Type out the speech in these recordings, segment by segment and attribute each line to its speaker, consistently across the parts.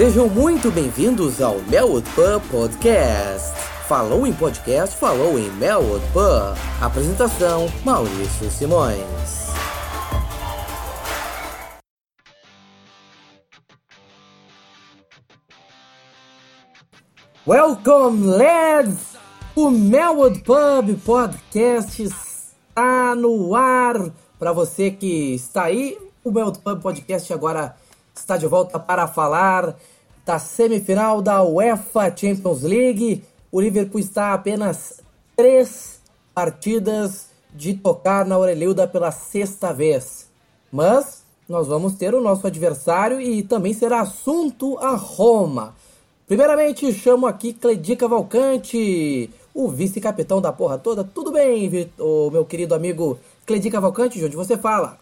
Speaker 1: Sejam muito bem-vindos ao Melwood Pub Podcast. Falou em podcast, falou em Melwood Pub. Apresentação: Maurício Simões. Welcome, lads! O Melwood Pub Podcast está no ar. Para você que está aí, o Melwood Pub Podcast agora está de volta para falar da semifinal da UEFA Champions League. O Liverpool está a apenas três partidas de tocar na Orelhuda pela sexta vez. Mas nós vamos ter o nosso adversário e também será assunto a Roma. Primeiramente, chamo aqui Cledi Cavalcante, o vice-capitão da porra toda. Tudo bem, o meu querido amigo Cledi Cavalcante, de onde você fala?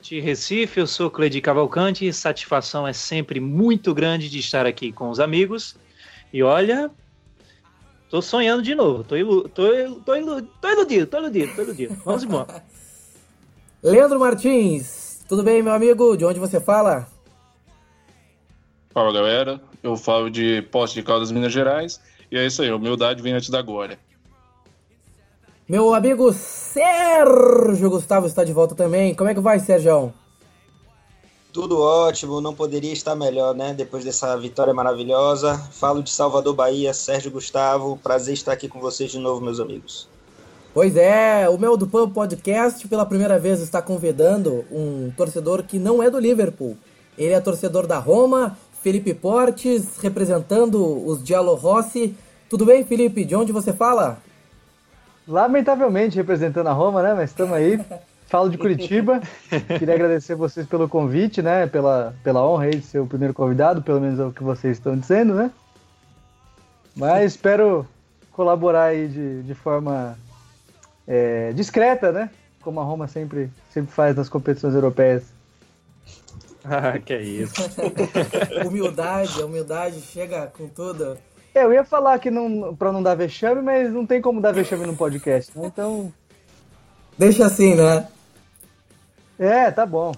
Speaker 2: De Recife, eu sou Cledi Cavalcante e satisfação é sempre muito grande de estar aqui com os amigos. E olha, tô sonhando de novo, tô, ilu tô, tô, ilu tô iludido, tô iludido, tô iludido. Vamos embora.
Speaker 1: Leandro Martins, tudo bem, meu amigo? De onde você fala?
Speaker 3: Fala galera, eu falo de Poste de Caldas, Minas Gerais, e é isso aí, humildade vem antes da glória.
Speaker 1: Meu amigo Sérgio Gustavo está de volta também. Como é que vai, Sérgio?
Speaker 4: Tudo ótimo, não poderia estar melhor, né? Depois dessa vitória maravilhosa. Falo de Salvador, Bahia, Sérgio Gustavo. Prazer estar aqui com vocês de novo, meus amigos.
Speaker 1: Pois é, o meu do Pub Podcast pela primeira vez está convidando um torcedor que não é do Liverpool. Ele é torcedor da Roma, Felipe Portes, representando os Diallo Rossi. Tudo bem, Felipe? De onde você fala?
Speaker 5: Lamentavelmente representando a Roma, né? Mas estamos aí. Falo de Curitiba. Queria agradecer vocês pelo convite, né? Pela, pela honra aí de ser o primeiro convidado, pelo menos é o que vocês estão dizendo, né? Mas espero colaborar aí de, de forma é, discreta, né? Como a Roma sempre, sempre faz nas competições europeias.
Speaker 2: Ah, que é isso.
Speaker 1: humildade, a humildade chega com tudo.
Speaker 5: É, eu ia falar que não, pra não dar vexame, mas não tem como dar vexame no podcast, né? Então.
Speaker 1: Deixa assim, né?
Speaker 5: É, tá bom.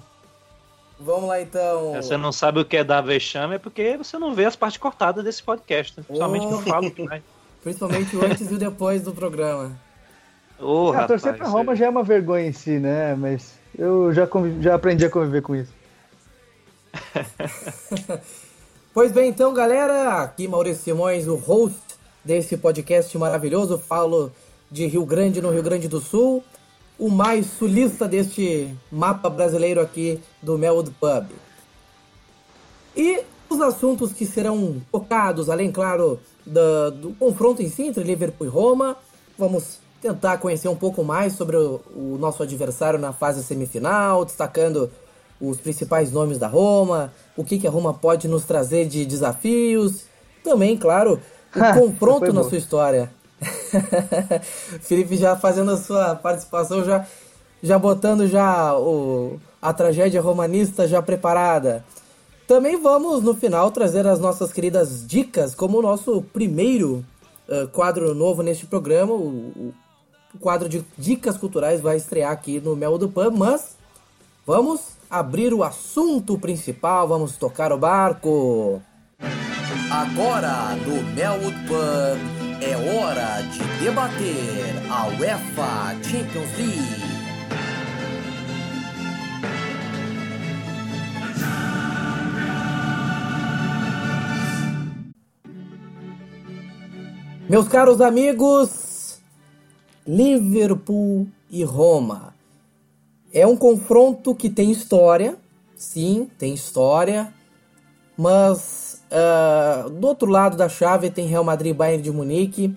Speaker 1: Vamos lá então.
Speaker 2: você não sabe o que é dar vexame, é porque você não vê as partes cortadas desse podcast. Né? Principalmente oh. que eu falo. Né?
Speaker 1: Principalmente o antes e o depois do programa.
Speaker 5: Oh, é, torcer pra Roma já é uma vergonha em si, né? Mas eu já, já aprendi a conviver com isso.
Speaker 1: Pois bem, então, galera, aqui Maurício Simões, o host desse podcast maravilhoso. Falo de Rio Grande, no Rio Grande do Sul, o mais sulista deste mapa brasileiro aqui do Mel do Pub. E os assuntos que serão tocados, além, claro, do, do confronto em si entre Liverpool e Roma, vamos tentar conhecer um pouco mais sobre o, o nosso adversário na fase semifinal, destacando os principais nomes da Roma, o que, que a Roma pode nos trazer de desafios, também, claro, o confronto na sua história. Felipe já fazendo a sua participação, já, já botando já o, a tragédia romanista já preparada. Também vamos, no final, trazer as nossas queridas dicas, como o nosso primeiro uh, quadro novo neste programa. O, o, quadro de dicas culturais vai estrear aqui no Mel do Pub, mas vamos abrir o assunto principal, vamos tocar o barco.
Speaker 6: Agora, no Melwood Pub, é hora de debater a UEFA Champions League.
Speaker 1: Meus caros amigos, Liverpool e Roma. É um confronto que tem história, sim, tem história, mas uh, do outro lado da chave tem Real Madrid Bayern de Munique,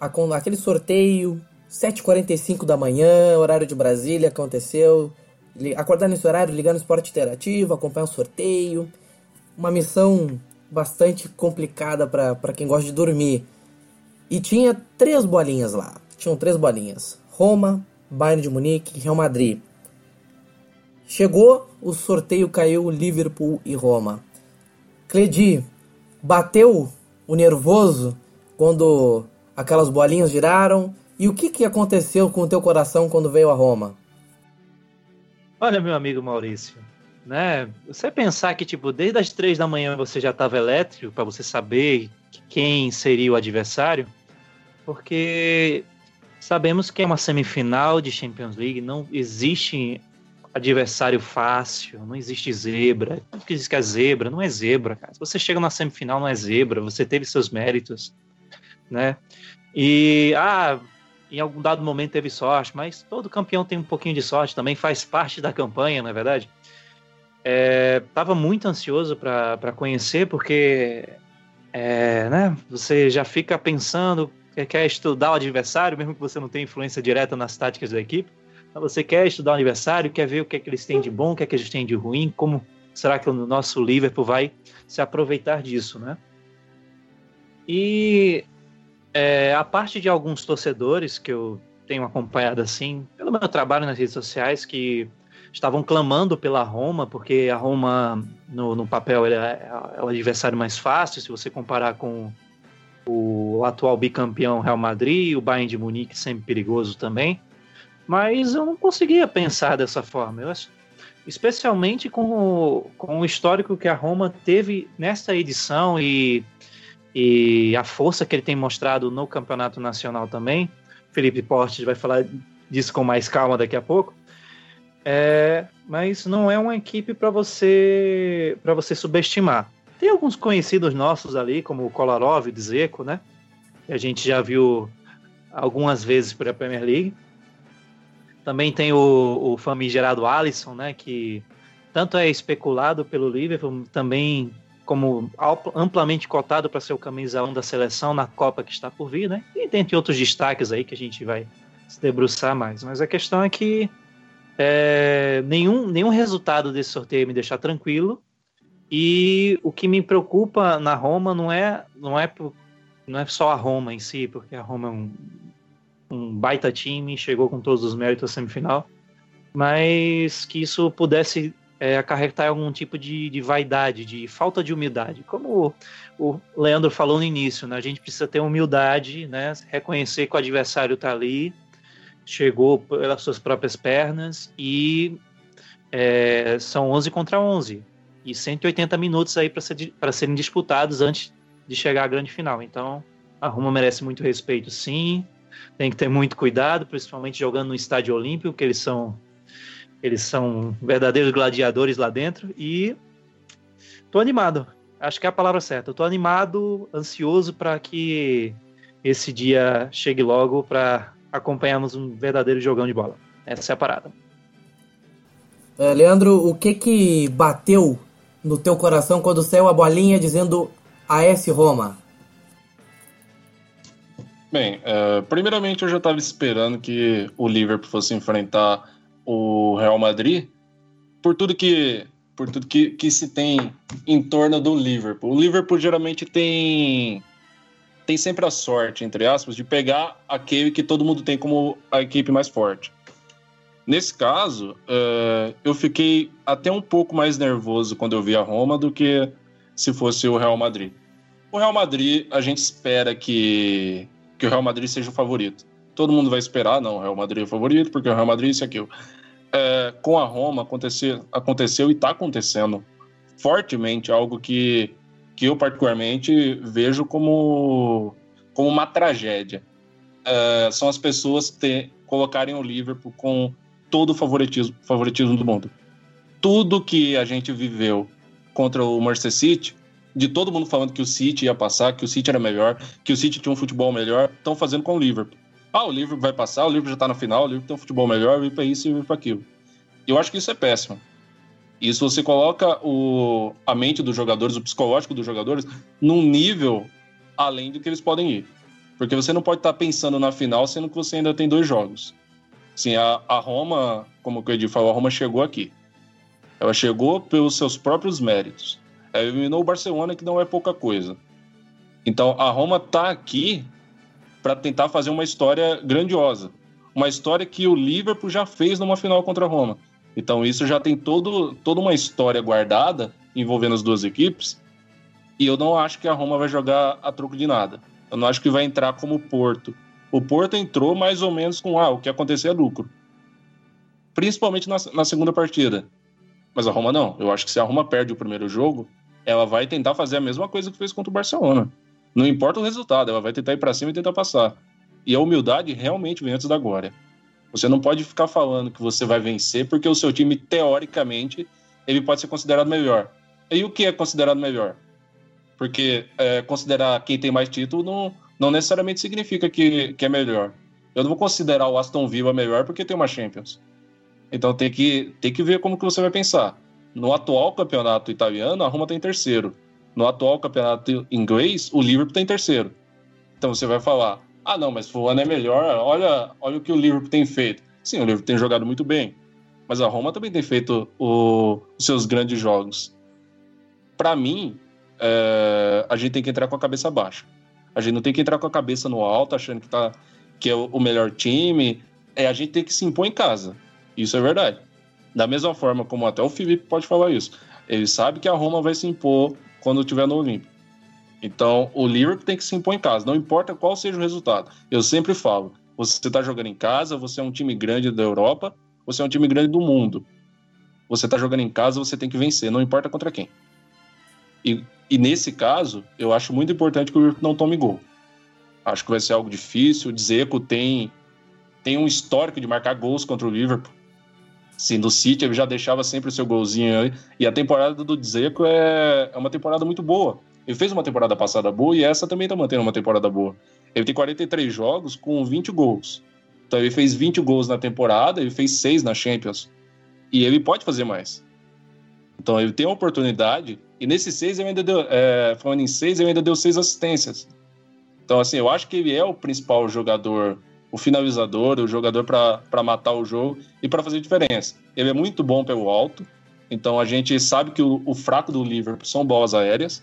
Speaker 1: aquele sorteio 7h45 da manhã, horário de Brasília, aconteceu. Acordar nesse horário, ligar no esporte interativo, acompanhar o sorteio. Uma missão bastante complicada para quem gosta de dormir. E tinha três bolinhas lá. Tinham três bolinhas: Roma, Bayern de Munique e Real Madrid. Chegou, o sorteio caiu Liverpool e Roma. Cledi, bateu o nervoso quando aquelas bolinhas giraram? E o que, que aconteceu com o teu coração quando veio a Roma?
Speaker 2: Olha, meu amigo Maurício, né? Você pensar que, tipo, desde as três da manhã você já estava elétrico para você saber quem seria o adversário, porque sabemos que é uma semifinal de Champions League, não existe adversário fácil, não existe zebra. Tudo que diz que é zebra, não é zebra, cara. Se você chega na semifinal, não é zebra, você teve seus méritos, né? E, ah, em algum dado momento teve sorte, mas todo campeão tem um pouquinho de sorte também, faz parte da campanha, na é verdade. É, muito ansioso para conhecer, porque é, né, você já fica pensando, quer estudar o adversário, mesmo que você não tenha influência direta nas táticas da equipe. Você quer estudar o adversário, quer ver o que é que eles têm de bom, o que é que eles têm de ruim, como será que o nosso Liverpool vai se aproveitar disso, né? E é, a parte de alguns torcedores que eu tenho acompanhado assim, pelo meu trabalho nas redes sociais, que estavam clamando pela Roma, porque a Roma, no, no papel, é, é o adversário mais fácil, se você comparar com o atual bicampeão Real Madrid, o Bayern de Munique sempre perigoso também. Mas eu não conseguia pensar dessa forma. Eu, especialmente com o, com o histórico que a Roma teve nesta edição e e a força que ele tem mostrado no campeonato nacional também. Felipe Portes vai falar disso com mais calma daqui a pouco. É, mas não é uma equipe para você para você subestimar. Tem alguns conhecidos nossos ali, como o Kolarov Dzeko, né? Que a gente já viu algumas vezes pela Premier League. Também tem o, o famigerado Alisson, né? Que tanto é especulado pelo Liverpool, também como amplamente cotado para ser o camisa 1 da seleção na Copa que está por vir, né? E dentre outros destaques aí que a gente vai se debruçar mais. Mas a questão é que é, nenhum, nenhum resultado desse sorteio me deixar tranquilo. E o que me preocupa na Roma não é, não é, não é só a Roma em si, porque a Roma é um, um baita time, chegou com todos os méritos à semifinal, mas que isso pudesse é, acarretar algum tipo de, de, vaidade, de falta de humildade. Como o, o, Leandro falou no início, né, a gente precisa ter humildade, né, reconhecer que o adversário está ali, chegou pelas suas próprias pernas e é, são 11 contra 11 e 180 minutos aí para ser, serem disputados antes de chegar à grande final. Então, a Roma merece muito respeito, sim. Tem que ter muito cuidado, principalmente jogando no estádio olímpico, que eles são eles são verdadeiros gladiadores lá dentro e tô animado. Acho que é a palavra certa. Eu tô animado, ansioso para que esse dia chegue logo para acompanharmos um verdadeiro jogão de bola. Essa é a parada.
Speaker 1: É, Leandro, o que que bateu no teu coração quando saiu a bolinha dizendo AS Roma?
Speaker 3: Bem, uh, primeiramente eu já estava esperando que o Liverpool fosse enfrentar o Real Madrid por tudo que por tudo que, que se tem em torno do Liverpool. O Liverpool geralmente tem tem sempre a sorte, entre aspas, de pegar aquele que todo mundo tem como a equipe mais forte. Nesse caso, uh, eu fiquei até um pouco mais nervoso quando eu vi a Roma do que se fosse o Real Madrid. O Real Madrid, a gente espera que, que o Real Madrid seja o favorito. Todo mundo vai esperar, não, o Real Madrid é o favorito, porque o Real Madrid é isso e aquilo é, com a Roma aconteceu, aconteceu e está acontecendo fortemente algo que, que eu particularmente vejo como, como uma tragédia. É, são as pessoas ter, colocarem o Liverpool com todo o favoritismo, favoritismo do mundo. Tudo que a gente viveu contra o Manchester City, de todo mundo falando que o City ia passar, que o City era melhor, que o City tinha um futebol melhor, estão fazendo com o Liverpool. Ah, o livro vai passar, o livro já está na final, o livro tem um futebol melhor, vir para isso e vir para aquilo. Eu acho que isso é péssimo. Isso você coloca o, a mente dos jogadores, o psicológico dos jogadores, num nível além do que eles podem ir. Porque você não pode estar tá pensando na final, sendo que você ainda tem dois jogos. Sim, a, a Roma, como o Edi falou, a Roma chegou aqui. Ela chegou pelos seus próprios méritos. Ela eliminou o Barcelona, que não é pouca coisa. Então, a Roma está aqui para tentar fazer uma história grandiosa. Uma história que o Liverpool já fez numa final contra a Roma. Então isso já tem todo, toda uma história guardada envolvendo as duas equipes. E eu não acho que a Roma vai jogar a troco de nada. Eu não acho que vai entrar como o Porto. O Porto entrou mais ou menos com ah, o que acontecer é lucro. Principalmente na, na segunda partida. Mas a Roma não. Eu acho que se a Roma perde o primeiro jogo, ela vai tentar fazer a mesma coisa que fez contra o Barcelona. Não importa o resultado, ela vai tentar ir para cima e tentar passar. E a humildade realmente vem antes da glória. Você não pode ficar falando que você vai vencer porque o seu time, teoricamente, ele pode ser considerado melhor. E o que é considerado melhor? Porque é, considerar quem tem mais título não, não necessariamente significa que, que é melhor. Eu não vou considerar o Aston Villa melhor porque tem uma Champions. Então tem que, tem que ver como que você vai pensar. No atual campeonato italiano, a Roma está em terceiro. No atual campeonato inglês, o Liverpool está em terceiro. Então você vai falar, ah não, mas fulano é melhor, olha, olha o que o Liverpool tem feito. Sim, o Liverpool tem jogado muito bem, mas a Roma também tem feito o, os seus grandes jogos. Para mim, é, a gente tem que entrar com a cabeça baixa. A gente não tem que entrar com a cabeça no alto, achando que, tá, que é o melhor time. É, a gente tem que se impor em casa. Isso é verdade. Da mesma forma como até o Felipe pode falar isso. Ele sabe que a Roma vai se impor quando estiver no Olímpico. Então, o Liverpool tem que se impor em casa, não importa qual seja o resultado. Eu sempre falo, você está jogando em casa, você é um time grande da Europa, você é um time grande do mundo. Você está jogando em casa, você tem que vencer, não importa contra quem. E, e nesse caso, eu acho muito importante que o Liverpool não tome gol. Acho que vai ser algo difícil. O Dzeko tem, tem um histórico de marcar gols contra o Liverpool. Sim, no City ele já deixava sempre o seu golzinho aí. E a temporada do Dzeko é, é uma temporada muito boa. Ele fez uma temporada passada boa e essa também tá mantendo uma temporada boa. Ele tem 43 jogos com 20 gols. Então ele fez 20 gols na temporada, ele fez 6 na Champions. E ele pode fazer mais. Então ele tem uma oportunidade. E nesses 6 ele ainda deu. É, falando em 6, ele ainda deu 6 assistências. Então, assim, eu acho que ele é o principal jogador o finalizador, o jogador para matar o jogo e para fazer diferença. Ele é muito bom pelo alto, então a gente sabe que o, o, fraco do Liverpool são bolas aéreas.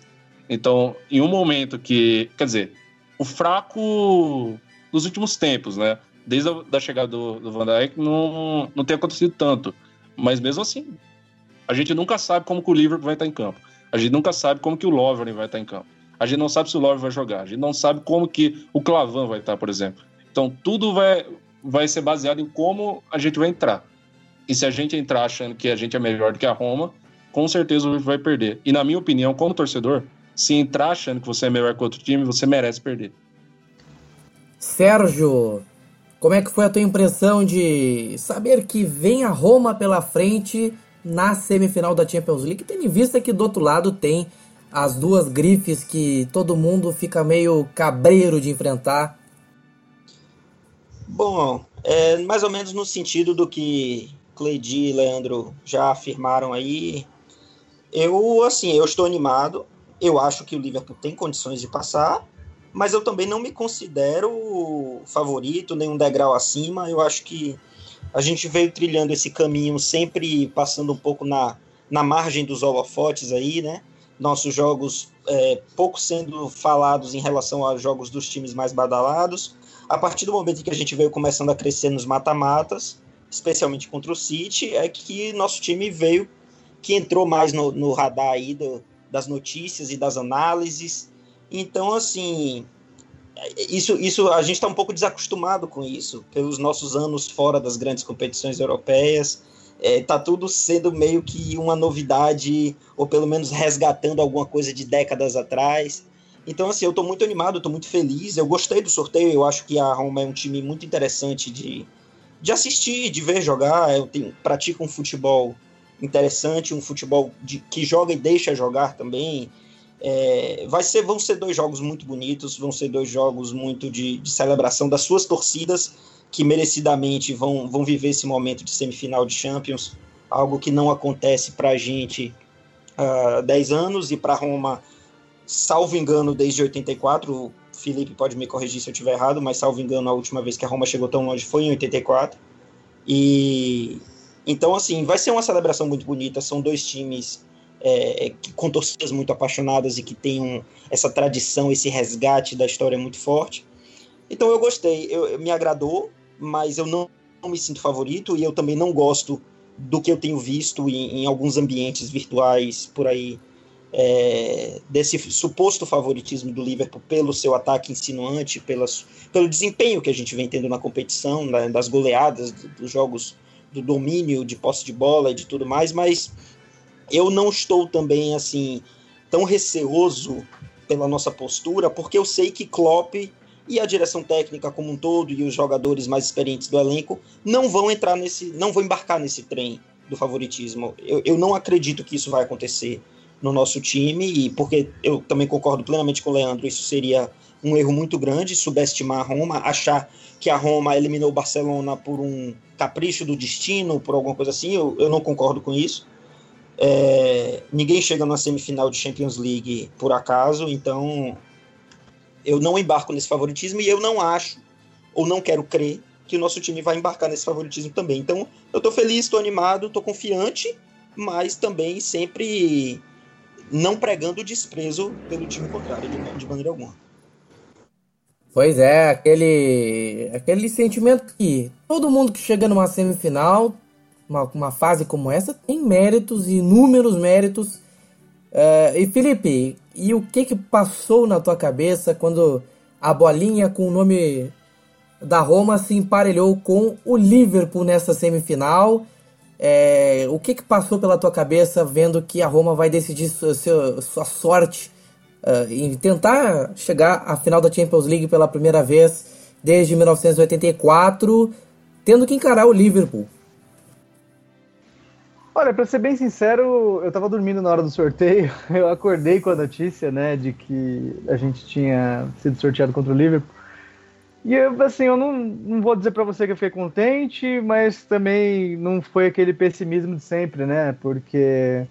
Speaker 3: Então, em um momento que. Quer dizer, o fraco dos últimos tempos, né? Desde a da chegada do, do Van Dijk não, não tem acontecido tanto. Mas mesmo assim, a gente nunca sabe como que o Liverpool vai estar em campo. A gente nunca sabe como que o Lovren vai estar em campo. A gente não sabe se o Lovren vai jogar. A gente não sabe como que o Clavan vai estar, por exemplo. Então, tudo vai, vai ser baseado em como a gente vai entrar. E se a gente entrar achando que a gente é melhor do que a Roma, com certeza o vai perder. E na minha opinião, como torcedor, se entrar achando que você é melhor que outro time, você merece perder.
Speaker 1: Sérgio, como é que foi a tua impressão de saber que vem a Roma pela frente na semifinal da Champions League, tendo em vista que do outro lado tem as duas grifes que todo mundo fica meio cabreiro de enfrentar,
Speaker 4: Bom, é mais ou menos no sentido do que Cleidi e Leandro já afirmaram aí. Eu, assim, eu estou animado. Eu acho que o Liverpool tem condições de passar, mas eu também não me considero favorito, nem um degrau acima. Eu acho que a gente veio trilhando esse caminho sempre passando um pouco na, na margem dos holofotes aí, né? Nossos jogos é, pouco sendo falados em relação aos jogos dos times mais badalados a partir do momento que a gente veio começando a crescer nos mata-matas, especialmente contra o City, é que nosso time veio, que entrou mais no, no radar aí do, das notícias e das análises. Então, assim, isso, isso a gente está um pouco desacostumado com isso, pelos nossos anos fora das grandes competições europeias. É, tá tudo sendo meio que uma novidade, ou pelo menos resgatando alguma coisa de décadas atrás. Então, assim, eu estou muito animado, estou muito feliz. Eu gostei do sorteio, eu acho que a Roma é um time muito interessante de, de assistir, de ver jogar. Eu tenho, pratico um futebol interessante, um futebol de, que joga e deixa jogar também. É, vai ser, vão ser dois jogos muito bonitos, vão ser dois jogos muito de, de celebração das suas torcidas, que merecidamente vão, vão viver esse momento de semifinal de Champions, algo que não acontece para a gente há uh, 10 anos e para Roma salvo engano, desde 84, o Felipe pode me corrigir se eu estiver errado, mas salvo engano, a última vez que a Roma chegou tão longe foi em 84. E então, assim, vai ser uma celebração muito bonita. São dois times é, com torcidas muito apaixonadas e que têm um, essa tradição, esse resgate da história muito forte. Então, eu gostei, eu me agradou, mas eu não, não, me sinto favorito e eu também não gosto do que eu tenho visto em, em alguns ambientes virtuais por aí é, desse suposto favoritismo do Liverpool pelo seu ataque insinuante, pelas, pelo desempenho que a gente vem tendo na competição, né, das goleadas, dos jogos do domínio, de posse de bola e de tudo mais, mas eu não estou também assim tão receoso pela nossa postura, porque eu sei que Klopp e a direção técnica como um todo e os jogadores mais experientes do elenco não vão entrar nesse, não vão embarcar nesse trem do favoritismo. Eu, eu não acredito que isso vai acontecer no nosso time, e porque eu também concordo plenamente com o Leandro, isso seria um erro muito grande, subestimar a Roma, achar que a Roma eliminou o Barcelona por um capricho do destino, por alguma coisa assim, eu, eu não concordo com isso. É, ninguém chega na semifinal de Champions League por acaso, então eu não embarco nesse favoritismo e eu não acho, ou não quero crer, que o nosso time vai embarcar nesse favoritismo também. Então, eu tô feliz, tô animado, tô confiante, mas também sempre não pregando desprezo pelo time contrário, de, de maneira alguma.
Speaker 1: Pois é, aquele, aquele sentimento que todo mundo que chega numa semifinal, uma, uma fase como essa, tem méritos, inúmeros méritos. Uh, e Felipe, e o que que passou na tua cabeça quando a bolinha com o nome da Roma se emparelhou com o Liverpool nessa semifinal? É, o que que passou pela tua cabeça vendo que a Roma vai decidir sua, sua, sua sorte uh, em tentar chegar à final da Champions League pela primeira vez desde 1984, tendo que encarar o Liverpool?
Speaker 5: Olha, pra ser bem sincero, eu tava dormindo na hora do sorteio. Eu acordei com a notícia, né, de que a gente tinha sido sorteado contra o Liverpool. E assim, eu não, não vou dizer para você que eu fiquei contente, mas também não foi aquele pessimismo de sempre, né? Porque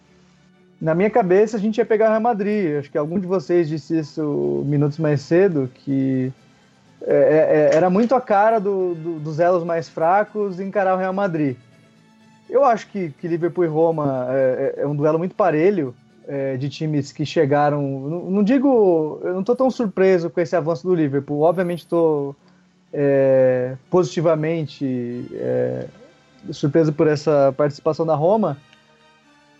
Speaker 5: na minha cabeça a gente ia pegar Real Madrid. Acho que algum de vocês disse isso minutos mais cedo, que é, é, é era muito a cara do, do, dos elos mais fracos encarar o Real Madrid. Eu acho que, que Liverpool e Roma é, é, é um duelo muito parelho é, de times que chegaram. Não, não, digo. Eu não estou tão surpreso com esse avanço do Liverpool. Obviamente estou é, positivamente é, por essa participação da Roma,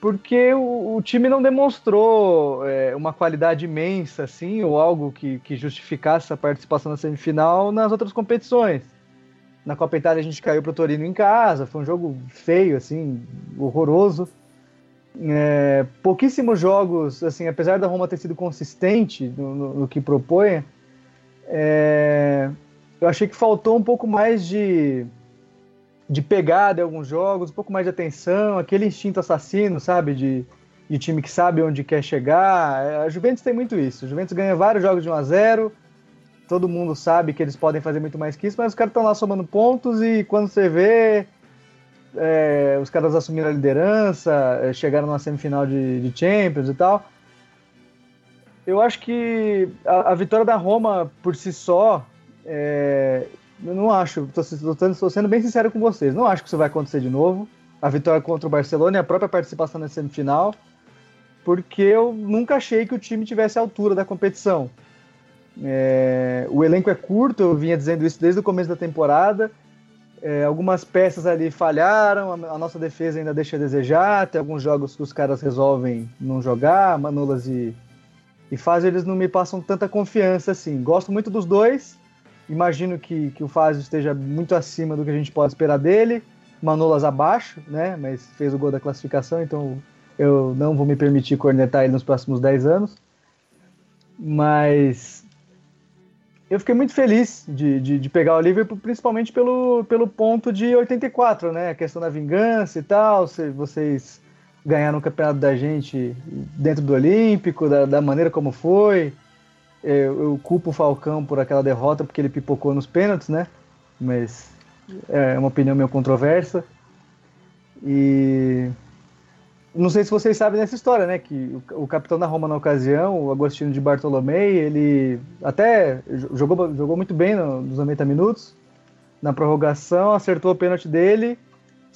Speaker 5: porque o, o time não demonstrou é, uma qualidade imensa, assim, ou algo que, que justificasse essa participação na semifinal nas outras competições. Na Copa Itália a gente caiu para o Torino em casa, foi um jogo feio, assim, horroroso. É, pouquíssimos jogos, assim, apesar da Roma ter sido consistente no, no, no que propõe, é, eu achei que faltou um pouco mais de, de pegada em alguns jogos, um pouco mais de atenção, aquele instinto assassino, sabe, de, de time que sabe onde quer chegar. A Juventus tem muito isso. A Juventus ganha vários jogos de 1 a 0 todo mundo sabe que eles podem fazer muito mais que isso, mas os caras estão lá somando pontos e quando você vê, é, os caras assumiram a liderança, é, chegaram na semifinal de, de, Champions e tal. Eu acho que a, a vitória da Roma por si só, é, eu não acho, estou sendo bem sincero com vocês, não acho que isso vai acontecer de novo. A vitória contra o Barcelona e a própria participação na semifinal, porque eu nunca achei que o time tivesse a altura da competição. É, o elenco é curto, eu vinha dizendo isso desde o começo da temporada. É, algumas peças ali falharam, a, a, nossa defesa ainda deixa a desejar. Tem alguns jogos que os caras resolvem não jogar, Manolas e, e Fazio, eles não me passam tanta confiança assim. Gosto muito dos dois, imagino que, que o Fazio esteja muito acima do que a gente pode esperar dele. Manolas abaixo, né? Mas fez o gol da classificação, então eu não vou me permitir cornetar ele nos próximos 10 anos. Mas eu fiquei muito feliz de, de, de, pegar o Liverpool, principalmente pelo, pelo ponto de 84, né? A questão da vingança e tal. Se vocês ganharam o campeonato da gente dentro do Olímpico, da, da maneira como foi. Eu, eu, culpo o Falcão por aquela derrota, porque ele pipocou nos pênaltis, né? Mas é uma opinião meio controversa. E não sei se vocês sabem dessa história, né? Que o, capitão da Roma na ocasião, o Agostino de Bartolomei, ele até jogou, jogou muito bem no, nos 90 minutos. Na prorrogação, acertou o pênalti dele.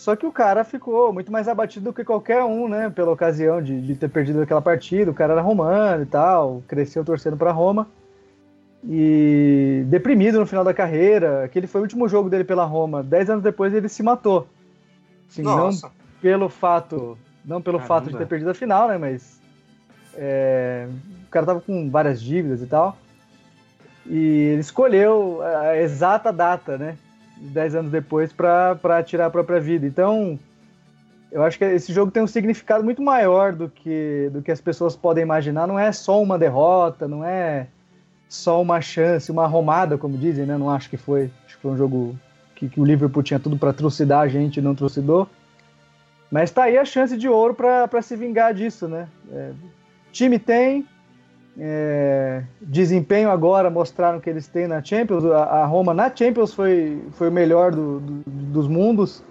Speaker 5: Só que o cara ficou muito mais abatido do que qualquer um, né? Pela ocasião de, de ter perdido aquela partida. O cara era romano e tal, cresceu torcendo para Roma. E deprimido no final da carreira. Aquele foi o último jogo dele pela Roma. Dez anos depois ele se matou. Assim, Nossa. Não pelo fato não pelo Caramba. fato de ter perdido a final, né? Mas é, o cara tava com várias dívidas e tal. E ele escolheu a exata data, né? Dez anos depois para tirar a própria vida. Então, Eu acho que esse jogo tem um significado muito maior do que, do que as pessoas podem imaginar. Não é só uma derrota, não é só uma chance, uma arromada, como dizem, né? Não acho que foi. Acho que foi um jogo que, que o Liverpool tinha tudo para trucidar a gente e não trucidou. Mas tá aí a chance de ouro para se vingar disso, né? É, time tem, é, desempenho agora mostraram que eles têm na Champions. A, a Roma na Champions foi, foi o melhor do, do, dos mundos.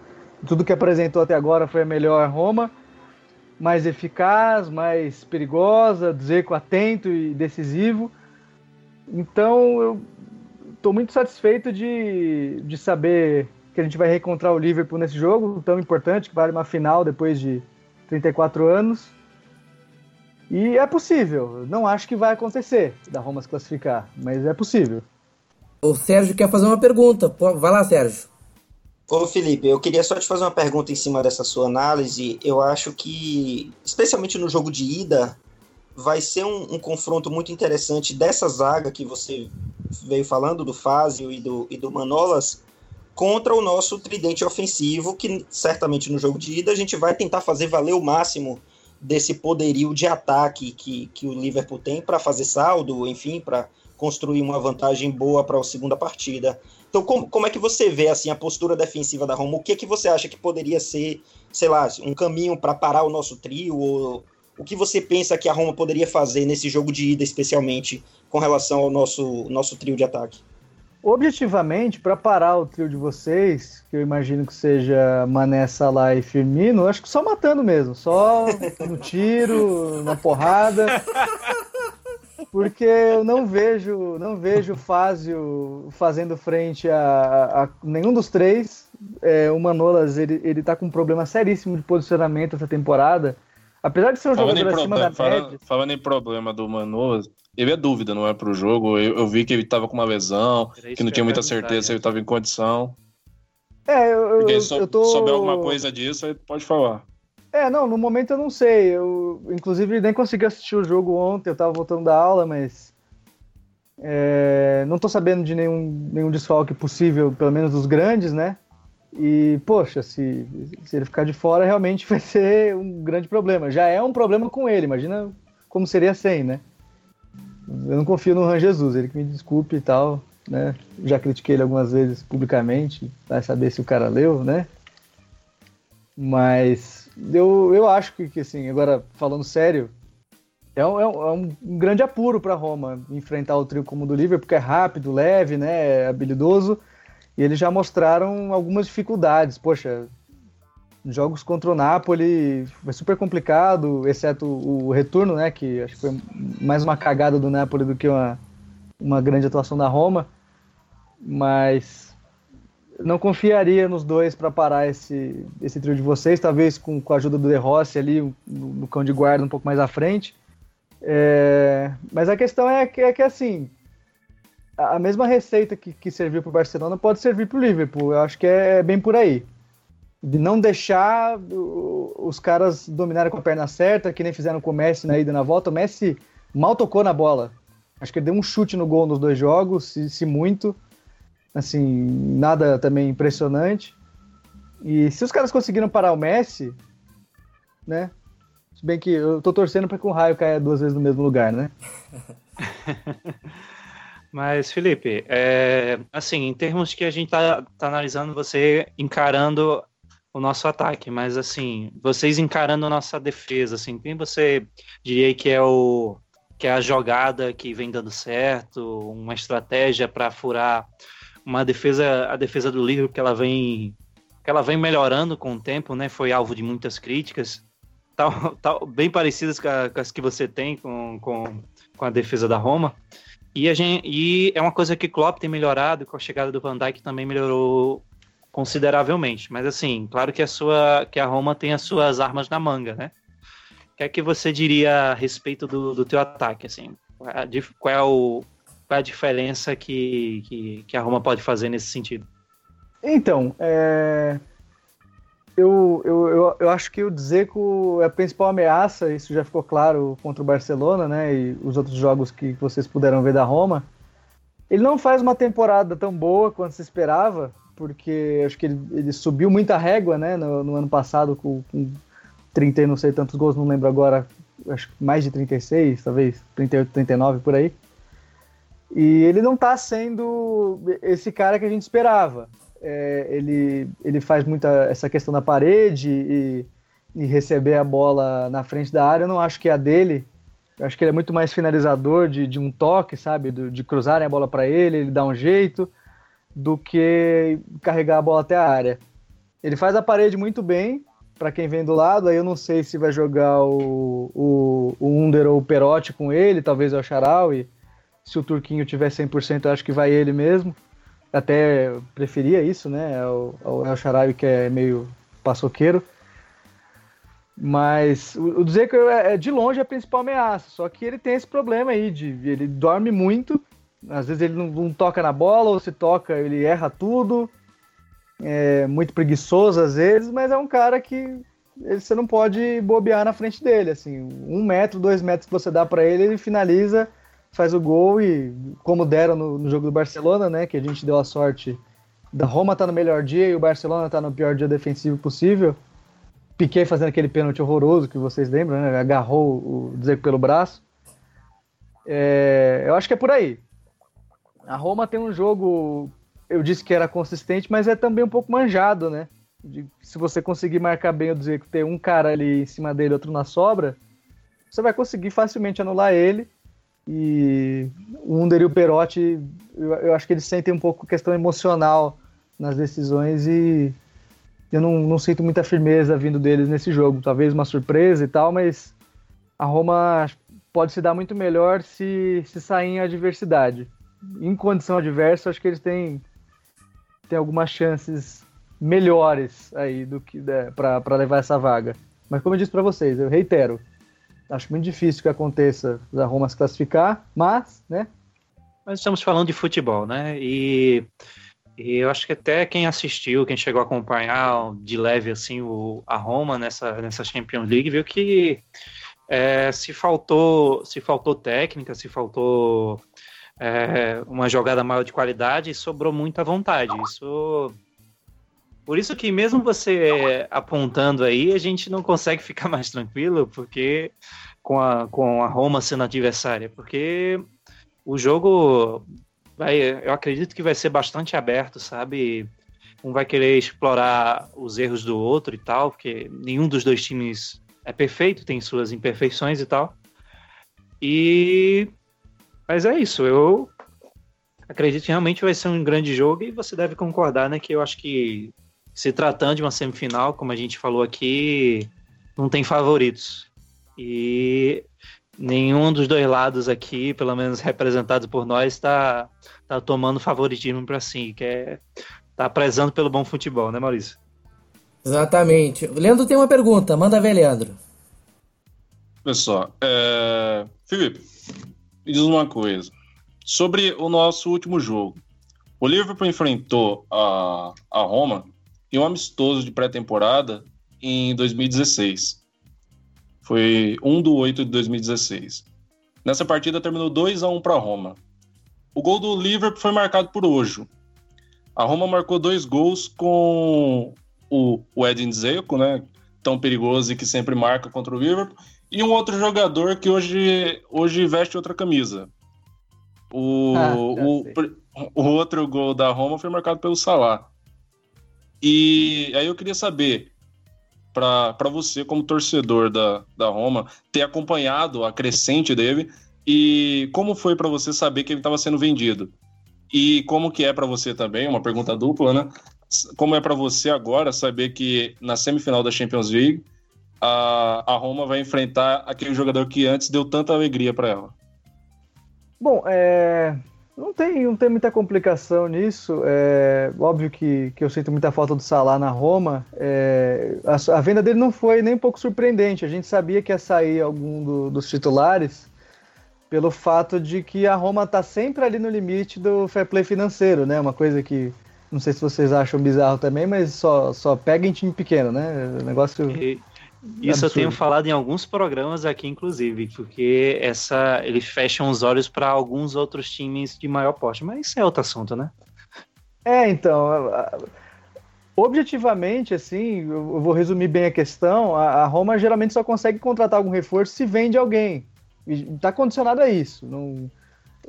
Speaker 5: Tudo que apresentou até agora foi a melhor Roma. Mais eficaz, mais perigosa, Zeco atento e decisivo. Então eu estou muito satisfeito de, de saber que a gente vai reencontrar o Liverpool nesse jogo tão importante, que vale uma final depois de 34 anos. E é possível. Não acho que vai acontecer da Roma se classificar, mas é possível.
Speaker 1: O Sérgio quer fazer uma pergunta. Vai lá, Sérgio.
Speaker 4: Ô Felipe, eu queria só te fazer uma pergunta em cima dessa sua análise. Eu acho que, especialmente no jogo de ida, vai ser um, um confronto muito interessante dessa zaga que você veio falando, do Fázio e do, e do Manolas, contra o nosso tridente ofensivo, que certamente no jogo de ida a gente vai tentar fazer valer o máximo desse poderio de ataque que, que o Liverpool tem para fazer saldo, enfim, para construir uma vantagem boa para a segunda partida. Então, como, como é que você vê assim a postura defensiva da Roma? O que que você acha que poderia ser, sei lá, um caminho para parar o nosso trio? Ou, o que você pensa que a Roma poderia fazer nesse jogo de ida, especialmente com relação ao nosso, nosso trio de ataque?
Speaker 5: Objetivamente, para parar o trio de vocês, que eu imagino que seja Mané, Salah e Firmino, acho que só matando mesmo, só no tiro, na porrada. Porque eu não vejo, não vejo Fázio fazendo frente a, a, nenhum dos três. É, o Manolas, ele, ele tá com um problema seríssimo de posicionamento essa temporada. Apesar de ser um falando jogador acima
Speaker 3: problema, da falando, média... Falando em problema do Manolas, ele é dúvida, não é pro jogo. Eu, eu vi que ele tava com uma lesão, que não tinha muita certeza se ele tava em condição.
Speaker 5: É, eu, Porque eu,
Speaker 3: se
Speaker 5: eu tô...
Speaker 3: souber alguma coisa disso, aí pode falar.
Speaker 5: É, não, no momento eu não sei. Eu, inclusive, nem consegui assistir o jogo ontem, eu tava voltando da aula, mas. É, não tô sabendo de nenhum, nenhum desfalque possível, pelo menos dos grandes, né? E, poxa, se, se ele ficar de fora, realmente vai ser um grande problema. Já é um problema com ele, imagina como seria sem, né? Eu não confio no Ran Jesus, ele que me desculpe e tal, né? Já critiquei ele algumas vezes publicamente, vai saber se o cara leu, né? Mas eu, eu acho que, que assim, agora falando sério, é um, é um, é um grande apuro para Roma enfrentar o trio como o do Liverpool, porque é rápido, leve, né? É habilidoso. E eles já mostraram algumas dificuldades. Poxa, jogos contra o Napoli foi super complicado, exceto o retorno, né? Que acho que foi mais uma cagada do Napoli do que uma, uma grande atuação da Roma. Mas não confiaria nos dois para parar esse, esse trio de vocês, talvez com, com a ajuda do De Rossi ali no, no cão de guarda um pouco mais à frente. É, mas a questão é que, é que assim, a mesma receita que, que serviu para o Barcelona pode servir para o Liverpool. Eu acho que é bem por aí de não deixar os caras dominarem com a perna certa, que nem fizeram com o Messi na ida e na volta. O Messi mal tocou na bola. Acho que ele deu um chute no gol nos dois jogos, se, se muito. Assim, nada também impressionante. E se os caras conseguiram parar o Messi, né? Se bem que eu tô torcendo para que o raio caia duas vezes no mesmo lugar, né?
Speaker 2: Mas, Felipe, é, assim, em termos que a gente tá, tá analisando você encarando o nosso ataque, mas assim, vocês encarando a nossa defesa, assim, quem você diria que é o que é a jogada que vem dando certo, uma estratégia para furar uma defesa, a defesa do Liverpool que ela vem que ela vem melhorando com o tempo, né? Foi alvo de muitas críticas, tal, tal bem parecidas com, a, com as que você tem com, com, com a defesa da Roma. E, gente, e é uma coisa que Klopp tem melhorado, com a chegada do Van Dijk também melhorou consideravelmente. Mas assim, claro que a sua que a Roma tem as suas armas na manga, né? O que é que você diria a respeito do, do teu ataque, assim? Qual é, o, qual é a diferença que, que, que, a Roma pode fazer nesse sentido?
Speaker 5: Então, é... eu, eu, eu, eu acho que o Dzeko é a principal ameaça, isso já ficou claro contra o Barcelona, né? E os outros jogos que vocês puderam ver da Roma. Ele não faz uma temporada tão boa quanto se esperava, porque acho que ele, ele subiu muita régua, né, no, no ano passado com, com 30 e não sei tantos gols, não lembro agora, acho que mais de 36, talvez 38, 39 por aí. E ele não está sendo esse cara que a gente esperava. É, ele, ele faz muita essa questão da parede e, e, receber a bola na frente da área. Eu não acho que é a dele. Eu acho que ele é muito mais finalizador de, de um toque, sabe? De, de cruzarem a bola para ele, ele dá um jeito, do que carregar a bola até a área. Ele faz a parede muito bem, para quem vem do lado. Aí eu não sei se vai jogar o, o, o Under ou o Perotti com ele, talvez o Charaui. Se o Turquinho tiver 100%, eu acho que vai ele mesmo. Até preferia isso, né? É o, é o El Charaui que é meio paçoqueiro. Mas o, o Dzeko é, é de longe a principal ameaça. Só que ele tem esse problema aí de ele dorme muito. Às vezes ele não, não toca na bola, ou se toca, ele erra tudo é muito preguiçoso às vezes, mas é um cara que ele, você não pode bobear na frente dele. Assim, um metro, dois metros que você dá para ele, ele finaliza, faz o gol e, como deram no, no, jogo do Barcelona, né, que a gente deu a sorte da Roma tá no melhor dia e o Barcelona tá no pior dia defensivo possível. Piquet fazendo aquele pênalti horroroso que vocês lembram, né? Agarrou o Dzeko pelo braço. É, eu acho que é por aí. A Roma tem um jogo eu disse que era consistente, mas é também um pouco manjado, né? De, se você conseguir marcar bem, dizer que tem um cara ali em cima dele, outro na sobra, você vai conseguir facilmente anular ele. E o Under e o Perotti, eu, eu acho que eles sentem um pouco questão emocional nas decisões e eu não, não sinto muita firmeza vindo deles nesse jogo. Talvez uma surpresa e tal, mas a Roma pode se dar muito melhor se, se sair em adversidade. Em condição adversa, acho que eles têm tem algumas chances melhores aí do que né, para levar essa vaga. Mas como eu disse para vocês, eu reitero, acho muito difícil que aconteça a Roma se classificar, mas, né?
Speaker 2: Mas estamos falando de futebol, né? E, e, eu acho que até quem assistiu, quem chegou a acompanhar de leve assim o, a Roma nessa, nessa Champions League, viu que é, se faltou se faltou técnica, se faltou é, uma jogada maior de qualidade sobrou muita vontade. Isso. Por isso que mesmo você apontando aí, a gente não consegue ficar mais tranquilo, porque com a, com a Roma sendo adversária, porque o jogo vai, eu acredito que vai ser bastante aberto, sabe? Um vai querer explorar os erros do outro e tal, porque nenhum dos dois times é perfeito, tem suas imperfeições e tal. E mas é isso, eu acredito que realmente vai ser um grande jogo e você deve concordar, né, que eu acho que se tratando de uma semifinal, como a gente falou aqui, não tem favoritos. E nenhum dos dois lados aqui, pelo menos representados por nós, está tá tomando favoritismo para si, que é tá prezando pelo bom futebol, né, Maurício?
Speaker 1: Exatamente. O Leandro tem uma pergunta, manda ver, Leandro.
Speaker 3: Pessoal, é... Felipe, me diz uma coisa. Sobre o nosso último jogo. O Liverpool enfrentou a, a Roma em um amistoso de pré-temporada em 2016. Foi 1 do 8 de 2016. Nessa partida terminou 2 a 1 para a Roma. O gol do Liverpool foi marcado por Ojo. A Roma marcou dois gols com o, o Edin Dzeko, né? Tão perigoso e que sempre marca contra o Liverpool e um outro jogador que hoje, hoje veste outra camisa. O, ah, o, o, outro gol da Roma foi marcado pelo Salah. E aí eu queria saber, para você, como torcedor da, da Roma, ter acompanhado a crescente dele e como foi para você saber que ele estava sendo vendido? E como que é para você também, uma pergunta dupla, né? Como é para você agora saber que na semifinal da Champions League a, a Roma vai enfrentar aquele jogador que antes deu tanta alegria para ela?
Speaker 5: Bom, é, não, tem, não tem muita complicação nisso. É, óbvio que, que eu sinto muita falta do Salah na Roma. É, a, a, venda dele não foi nem um pouco surpreendente. A gente sabia que ia sair algum do, dos titulares pelo fato de que a Roma está sempre ali no limite do fair play financeiro, né? Uma coisa que não sei se vocês acham bizarro também, mas só, só pega em time pequeno, né? O negócio.
Speaker 2: E, isso Absurdo. eu tenho falado em alguns programas aqui, inclusive, porque essa eles fecham os olhos para alguns outros times de maior porte, mas isso é outro assunto, né?
Speaker 5: É, então, objetivamente, assim, eu vou resumir bem a questão, a Roma geralmente só consegue contratar algum reforço se vende alguém. Está condicionado a isso. Não,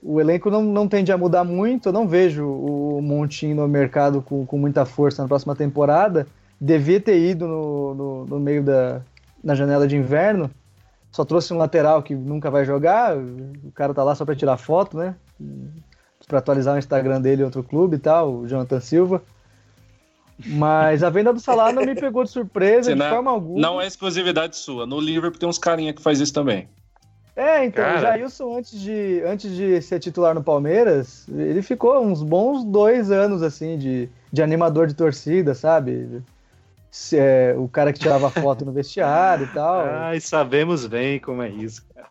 Speaker 5: o elenco não, não tende a mudar muito, eu não vejo o Montinho no mercado com, com muita força na próxima temporada. Devia ter ido no, no, no meio da na janela de inverno, só trouxe um lateral que nunca vai jogar, o cara tá lá só para tirar foto, né? Para atualizar o Instagram dele em outro clube e tal, o Jonathan Silva. Mas a venda do Salah não me pegou de surpresa de forma alguma.
Speaker 3: Não é exclusividade sua. No Liverpool tem uns carinha que faz isso também.
Speaker 5: É, então, Cara. o Jailson, antes de, antes de ser titular no Palmeiras, ele ficou uns bons dois anos, assim, de, de animador de torcida, sabe? Se, é, o cara que tirava foto no vestiário e tal.
Speaker 2: Ai, sabemos bem como é isso, cara.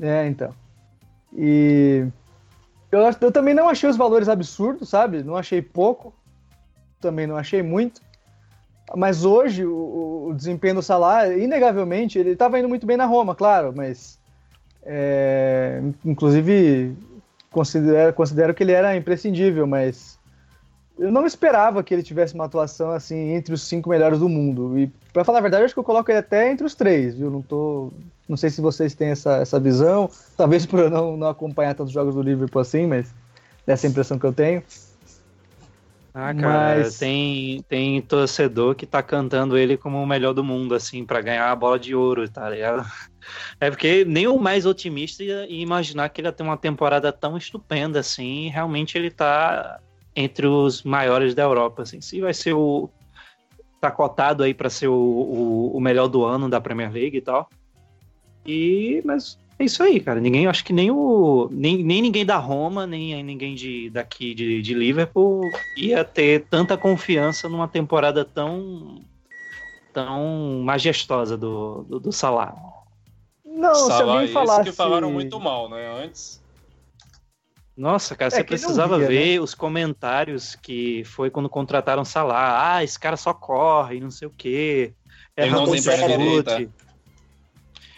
Speaker 5: É, então. E eu, eu também não achei os valores absurdos, sabe? Não achei pouco, também não achei muito. Mas hoje o, o desempenho do Salah, inegavelmente, ele estava indo muito bem na Roma, claro, mas é, inclusive considero, considero que ele era imprescindível, mas eu não esperava que ele tivesse uma atuação assim entre os cinco melhores do mundo. E para falar a verdade, acho que eu coloco ele até entre os três, viu? Não tô, não sei se vocês têm essa, essa visão, talvez por eu não, não acompanhar tantos jogos do Liverpool assim, mas dessa impressão que eu tenho.
Speaker 2: Ah, cara, mas... tem, tem torcedor que tá cantando ele como o melhor do mundo, assim, para ganhar a bola de ouro, tá ligado? É porque nem o mais otimista ia imaginar que ele ia ter uma temporada tão estupenda, assim, realmente ele tá entre os maiores da Europa. Assim. Se vai ser o. tá cotado aí para ser o, o, o, melhor do ano da Premier League e tal. E. Mas é isso aí, cara. Ninguém, acho que nem o. Nem, nem ninguém da Roma, nem ninguém de, daqui de, de Liverpool ia ter tanta confiança numa temporada tão. tão majestosa do, do, do Salah.
Speaker 5: Não, Salah, se alguém falasse...
Speaker 3: que falaram muito mal, né? Antes
Speaker 2: nossa, cara, é, você precisava via, ver né? os comentários que foi quando contrataram Salah. Ah, esse cara só corre, não sei o quê. É chute.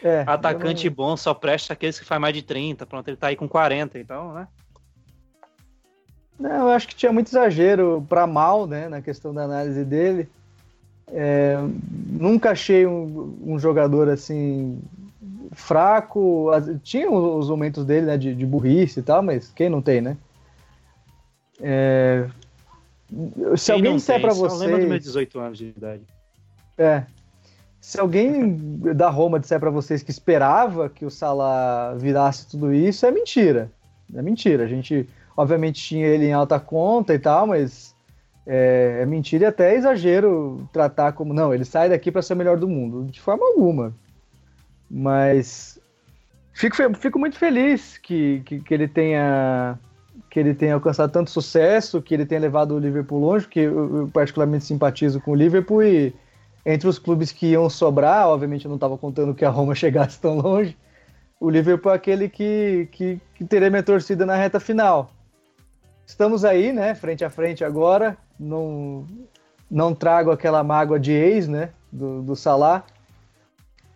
Speaker 2: É, Atacante não... bom só presta aqueles que faz mais de 30. Pronto, ele tá aí com 40, então, né?
Speaker 5: Não, eu acho que tinha muito exagero para mal, né, na questão da análise dele. É, nunca achei um, um jogador assim fraco. Tinha os momentos dele, né, de, de burrice e tal, mas quem não tem, né? É, se quem alguém disser para vocês.
Speaker 2: lembra dos meus 18 anos de idade.
Speaker 5: É. Se alguém da Roma disser para vocês que esperava que o Salah virasse tudo isso, é mentira. É mentira. A gente, obviamente, tinha ele em alta conta e tal, mas é, é mentira e até exagero tratar como não, ele sai daqui para ser o melhor do mundo. De forma alguma. Mas fico, fico muito feliz que, que, que, ele tenha que ele tenha alcançado tanto sucesso, que ele tenha levado o Liverpool longe, que eu, eu particularmente simpatizo com o Liverpool e entre os clubes que iam sobrar, obviamente eu não estava contando que a Roma chegasse tão longe, o Liverpool é aquele que, que, que teria minha torcida na reta final. Estamos aí, né, frente a frente agora, não, não trago aquela mágoa de ex, né, do, do Salah,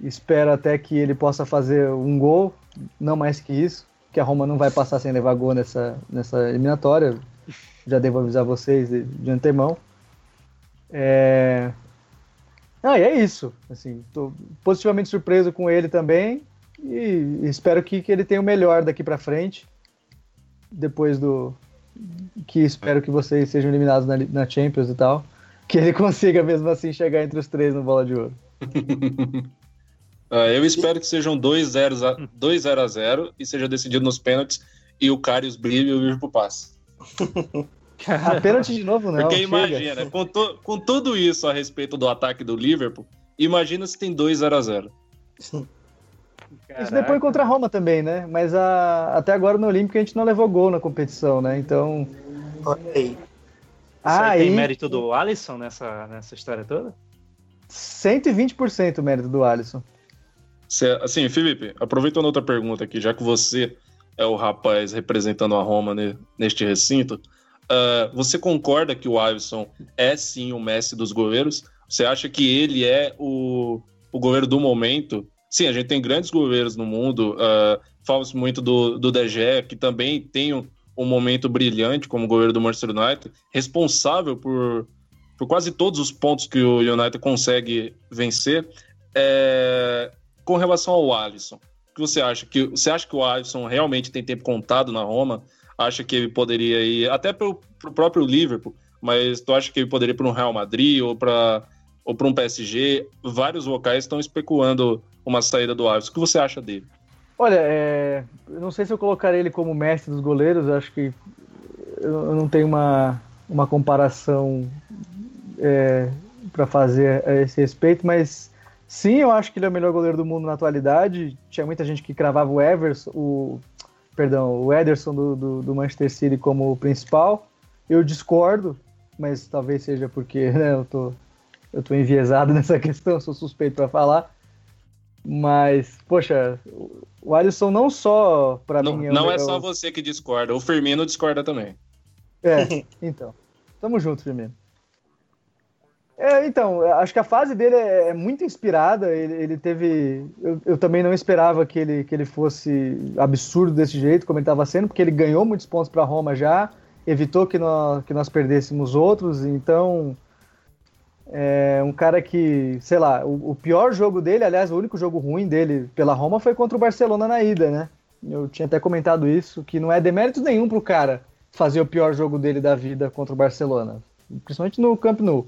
Speaker 5: Espero até que ele possa fazer um gol, não mais que isso, que a Roma não vai passar sem levar gol nessa, nessa eliminatória. Já devo avisar vocês de, de antemão. É... Ah, e é isso. Assim, tô positivamente surpreso com ele também e espero que, que ele tenha o melhor daqui para frente. Depois do que espero que vocês sejam eliminados na, na Champions e tal, que ele consiga mesmo assim chegar entre os três no bola de ouro.
Speaker 3: Uh, eu espero que sejam 2-0 a, a 0 e seja decidido nos pênaltis e o Karius brilhe e o Liverpool passe.
Speaker 5: a pênalti de novo, não.
Speaker 3: Porque imagina, com, to, com tudo isso a respeito do ataque do Liverpool, imagina se tem 2 0 a 0
Speaker 5: Isso depois contra a Roma também, né? Mas a, até agora no Olímpico a gente não levou gol na competição, né? Então.
Speaker 4: Olha aí.
Speaker 2: Ah, aí tem mérito do Alisson nessa, nessa história toda?
Speaker 5: 120% mérito do Alisson.
Speaker 3: Assim, Felipe, aproveitando outra pergunta aqui, já que você é o rapaz representando a Roma neste recinto, uh, você concorda que o Alisson é sim o Messi dos goleiros? Você acha que ele é o, o goleiro do momento? Sim, a gente tem grandes goleiros no mundo, uh, fala-se muito do, do DG, que também tem um, um momento brilhante como goleiro do Manchester United, responsável por, por quase todos os pontos que o United consegue vencer. É, com relação ao Alisson, o que você acha? Que, você acha que o Alisson realmente tem tempo contado na Roma? Acha que ele poderia ir até para o próprio Liverpool, mas tu acha que ele poderia ir para um Real Madrid ou para ou para um PSG? Vários locais estão especulando uma saída do Alisson. O que você acha dele?
Speaker 5: Olha, é, eu não sei se eu colocaria ele como mestre dos goleiros, acho que eu não tenho uma, uma comparação é, para fazer a esse respeito, mas sim, eu acho que ele é o melhor goleiro do mundo na atualidade. Tinha muita gente que cravava o Everson, o, perdão, o Ederson do, do, do Manchester City como principal. Eu discordo, mas talvez seja porque né, eu tô, eu tô enviesado nessa questão, sou suspeito para falar. Mas, poxa, o Alisson não só para mim.
Speaker 3: É não é, só você que discorda, o Firmino discorda também.
Speaker 5: É, então. Tamo junto, Firmino. É, então, acho que a fase dele é, é muito inspirada. Ele, ele teve. Eu, eu, também não esperava que ele, que ele fosse absurdo desse jeito, como ele estava sendo, porque ele ganhou muitos pontos para Roma já, evitou que nós, que nós perdêssemos outros. Então, é um cara que, sei lá, o, o, pior jogo dele, aliás, o único jogo ruim dele pela Roma foi contra o Barcelona na ida, né? Eu tinha até comentado isso, que não é demérito nenhum pro cara fazer o pior jogo dele da vida contra o Barcelona, principalmente no Camp Nou.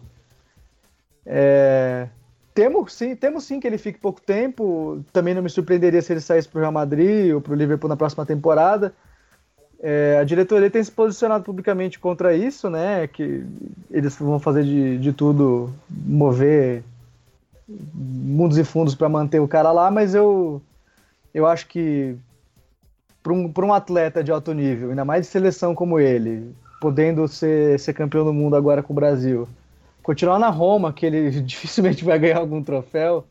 Speaker 5: É, temos sim, temos sim que ele fique pouco tempo. Também não me surpreenderia se ele saísse para o Real Madrid ou para o Liverpool na próxima temporada. É, a diretoria tem se posicionado publicamente contra isso, né? Que eles vão fazer de, de tudo, mover mundos e fundos para manter o cara lá, mas eu, eu acho que para um, um atleta de alto nível, ainda mais de seleção como ele, podendo ser, ser campeão do mundo agora com o Brasil, continuar na Roma, que ele dificilmente vai ganhar algum troféu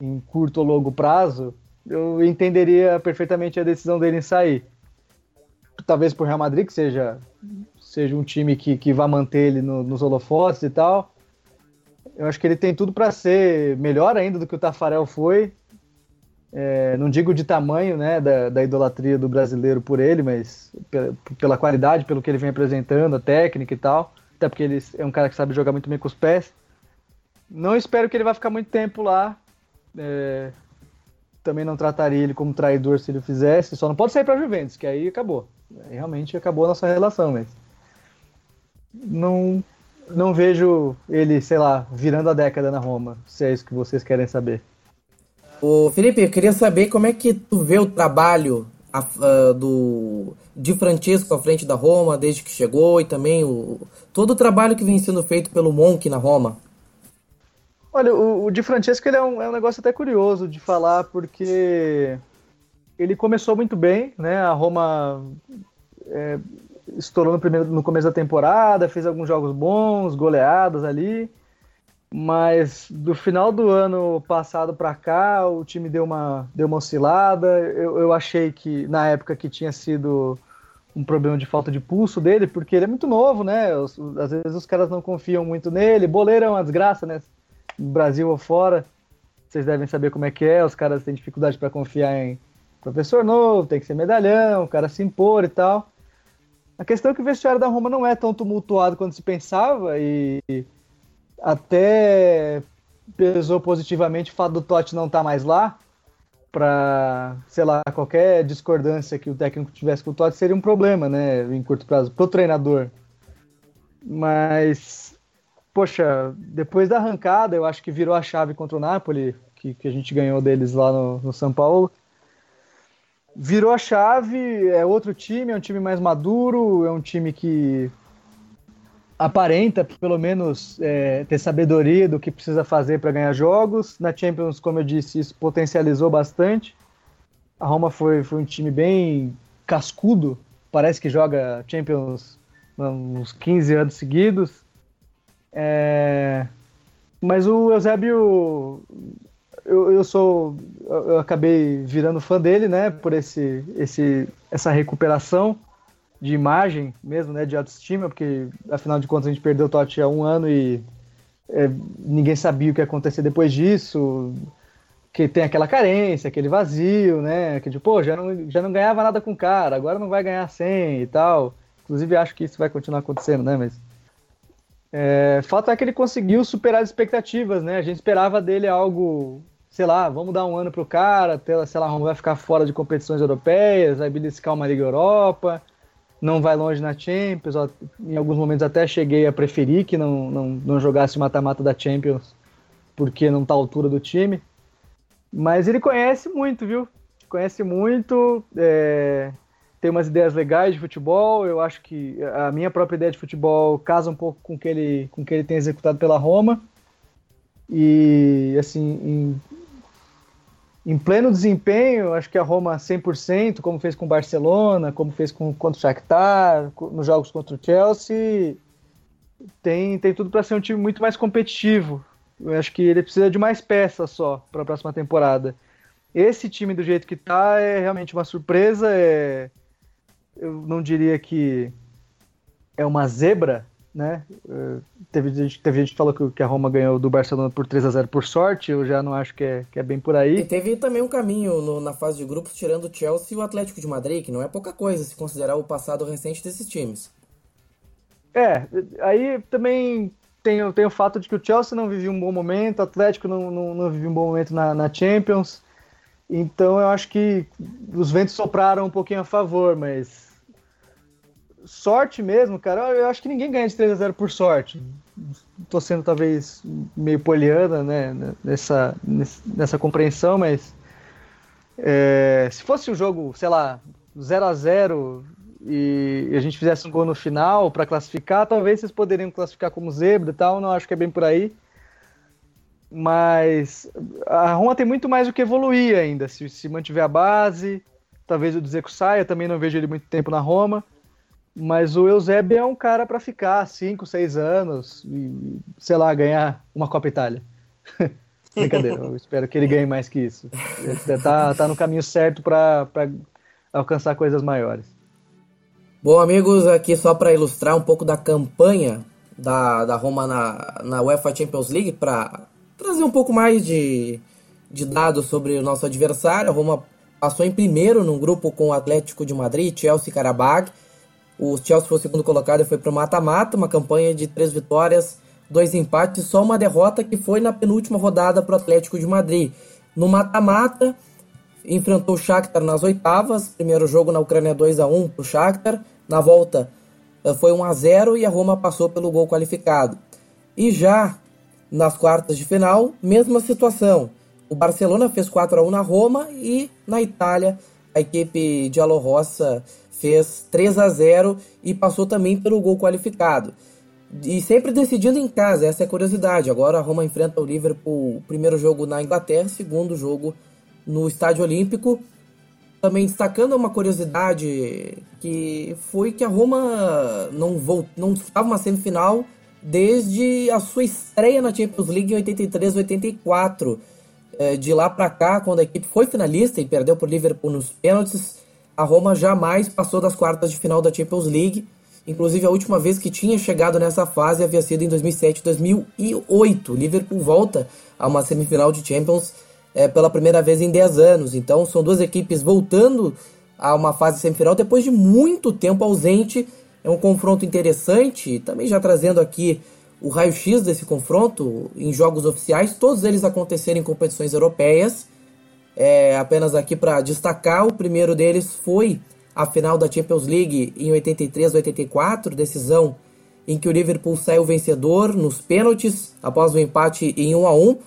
Speaker 5: em curto ou longo prazo, eu entenderia perfeitamente a decisão dele em sair talvez por Real Madrid, que seja, seja um time que, que vá manter ele no, nos holofotes e tal. Eu acho que ele tem tudo para ser melhor ainda do que o Tafarel foi. É, não digo de tamanho né, da, da, idolatria do brasileiro por ele, mas pela, pela, qualidade, pelo que ele vem apresentando, a técnica e tal. Até porque ele é um cara que sabe jogar muito bem com os pés. Não espero que ele vá ficar muito tempo lá. É, também não trataria ele como traidor se ele fizesse. Só não pode sair para Juventus, que aí acabou realmente acabou a nossa relação, não não vejo ele, sei lá, virando a década na Roma, se é isso que vocês querem saber.
Speaker 1: Ô Felipe, eu queria saber como é que tu vê o trabalho a, a, do de Francesco à frente da Roma desde que chegou e também o, todo o trabalho que vem sendo feito pelo Monk na Roma.
Speaker 5: Olha, o, o Di Francesco é, um, é um negócio até curioso de falar, porque ele começou muito bem, né? A Roma é, estourou no, primeiro, no começo da temporada, fez alguns jogos bons, goleadas ali, mas do final do ano passado para cá o time deu uma, deu uma oscilada. Eu, eu achei que na época que tinha sido um problema de falta de pulso dele, porque ele é muito novo, né? Os, às vezes os caras não confiam muito nele. Boleiro é uma desgraça, né? Brasil ou fora, vocês devem saber como é que é. Os caras têm dificuldade para confiar em professor novo, tem que ser medalhão, o cara se impor e tal. A questão é que o vestiário da Roma não é tão tumultuado quanto se pensava e até pesou positivamente o fato do Totti não estar tá mais lá para, sei lá, qualquer discordância que o técnico tivesse com o Totti seria um problema, né, em curto prazo, pro treinador. Mas, poxa, depois da arrancada, eu acho que virou a chave contra o Napoli, que, que a gente ganhou deles lá no, no São Paulo virou a chave, é outro time, é um time mais maduro, é um time que aparenta, pelo menos, é, ter sabedoria do que precisa fazer para ganhar jogos. Na Champions, como eu disse, isso potencializou bastante. A Roma foi, foi um time bem cascudo, parece que joga Champions uns 15 anos seguidos. É... Mas o Eusébio eu, eu sou. Eu acabei virando fã dele, né? Por esse, esse, essa recuperação de imagem mesmo, né? De autoestima, porque afinal de contas a gente perdeu o Totti há um ano e é, ninguém sabia o que ia acontecer depois disso. que tem aquela carência, aquele vazio, né? Que tipo, pô, já não, já não ganhava nada com o cara, agora não vai ganhar 100 e tal. Inclusive, acho que isso vai continuar acontecendo, né? Mas. É, fato é que ele conseguiu superar as expectativas, né? A gente esperava dele algo, sei lá, vamos dar um ano pro cara, sei lá, vai ficar fora de competições europeias, vai beliscar uma Liga Europa, não vai longe na Champions. Em alguns momentos até cheguei a preferir que não, não, não jogasse mata-mata da Champions, porque não tá à altura do time. Mas ele conhece muito, viu? Conhece muito, é, tem umas ideias legais de futebol. Eu acho que a minha própria ideia de futebol casa um pouco com o que ele, com que ele tem executado pela Roma. E, assim, em, em pleno desempenho, acho que a Roma 100%, como fez com o Barcelona, como fez com, contra o Shakhtar, nos jogos contra o Chelsea, tem, tem tudo para ser um time muito mais competitivo. Eu acho que ele precisa de mais peças só para a próxima temporada. Esse time do jeito que tá é realmente uma surpresa. É... Eu não diria que é uma zebra, né? É, teve gente, teve gente que falou que a Roma ganhou do Barcelona por 3 a 0 por sorte, eu já não acho que é, que é bem por aí.
Speaker 1: E teve também um caminho no, na fase de grupos tirando o Chelsea e o Atlético de Madrid, que não é pouca coisa se considerar o passado recente desses times.
Speaker 5: É, aí também tem, tem o fato de que o Chelsea não vivia um bom momento, o Atlético não, não, não vivia um bom momento na, na Champions. Então eu acho que os ventos sopraram um pouquinho a favor, mas sorte mesmo, cara, eu acho que ninguém ganha de 3 a 0 por sorte. Tô sendo talvez meio poliana, né, nessa, nessa compreensão, mas é, se fosse um jogo, sei lá, 0 a 0 e a gente fizesse um gol no final para classificar, talvez vocês poderiam classificar como zebra e tal, não acho que é bem por aí. Mas a Roma tem muito mais o que evoluir ainda, se, se mantiver a base, talvez o Dzeko saia, também não vejo ele muito tempo na Roma. Mas o Eusébio é um cara para ficar 5, 6 anos e, sei lá, ganhar uma Copa Itália. Brincadeira, eu espero que ele ganhe mais que isso. Ele tá, tá no caminho certo para alcançar coisas maiores.
Speaker 1: Bom, amigos, aqui só para ilustrar um pouco da campanha da, da Roma na, na UEFA Champions League, para trazer um pouco mais de, de dados sobre o nosso adversário. A Roma passou em primeiro num grupo com o Atlético de Madrid, Chelsea e Karabakh. O Chelsea foi o segundo colocado e foi para o mata-mata, uma campanha de três vitórias, dois empates, só uma derrota que foi na penúltima rodada para o Atlético de Madrid. No mata-mata, enfrentou o Shakhtar nas oitavas, primeiro jogo na Ucrânia 2 a 1 para o Shakhtar. Na volta eh, foi 1 a 0 e a Roma passou pelo gol qualificado. E já nas quartas de final, mesma situação. O Barcelona fez 4 a 1 na Roma e na Itália a equipe de Rossa fez 3 a 0 e passou também pelo gol qualificado. E sempre decidindo em casa, essa é a curiosidade. Agora a Roma enfrenta o Liverpool, primeiro jogo na Inglaterra, segundo jogo no Estádio Olímpico. Também destacando uma curiosidade que foi que a Roma não voltou, não disputava uma semifinal desde a sua estreia na Champions League em 83, 84. É, de lá para cá, quando a equipe foi finalista e perdeu por Liverpool nos pênaltis, a Roma jamais passou das quartas de final da Champions League. Inclusive, a última vez que tinha chegado nessa fase havia sido em 2007 2008. Liverpool volta a uma semifinal de Champions é, pela primeira vez em 10 anos. Então são duas equipes voltando a uma fase semifinal depois de muito tempo ausente. É um confronto interessante, também já trazendo aqui o raio-x desse confronto em jogos oficiais, todos eles aconteceram em competições europeias. É, apenas aqui para destacar, o primeiro deles foi a final da Champions League em 83-84, decisão em que o Liverpool saiu vencedor nos pênaltis após o um empate em 1 a 1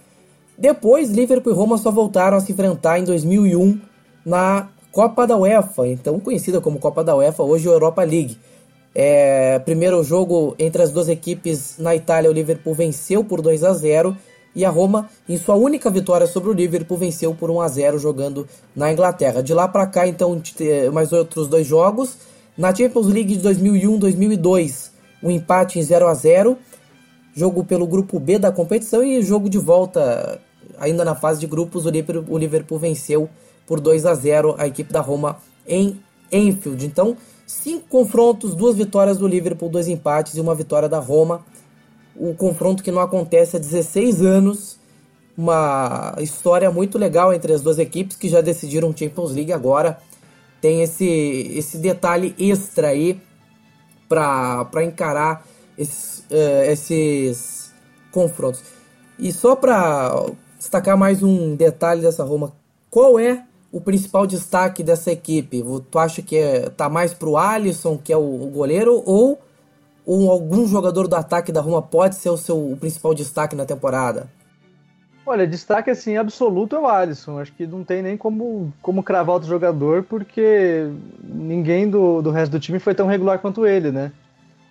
Speaker 1: depois, Liverpool e Roma só voltaram a se enfrentar em 2001 na Copa da UEFA, então conhecida como Copa da UEFA, hoje Europa League. É, primeiro jogo entre as duas equipes na Itália, o Liverpool venceu por 2 a 0 e a Roma, em sua única vitória sobre o Liverpool, venceu por 1 a 0 jogando na Inglaterra. De lá para cá, então, mais outros dois jogos. Na Champions League de 2001-2002, um empate em 0 a 0 jogo pelo grupo B da competição e jogo de volta ainda na fase de grupos, o Liverpool, o Liverpool venceu por 2 a 0 a equipe da Roma em Enfield. Então, cinco confrontos, duas vitórias do Liverpool, dois empates e uma vitória da Roma. O confronto que não acontece há 16 anos uma história muito legal entre as duas equipes que já decidiram Champions League agora. Tem esse, esse detalhe extra aí para encarar esses, uh, esses confrontos. E só para destacar mais um detalhe dessa Roma, qual é o principal destaque dessa equipe? Tu acha que é, tá mais pro Alisson, que é o, o goleiro, ou, ou algum jogador do ataque da Roma pode ser o seu o principal destaque na temporada?
Speaker 5: Olha, destaque assim absoluto é o Alisson. Acho que não tem nem como, como cravar outro jogador, porque ninguém do, do resto do time foi tão regular quanto ele, né?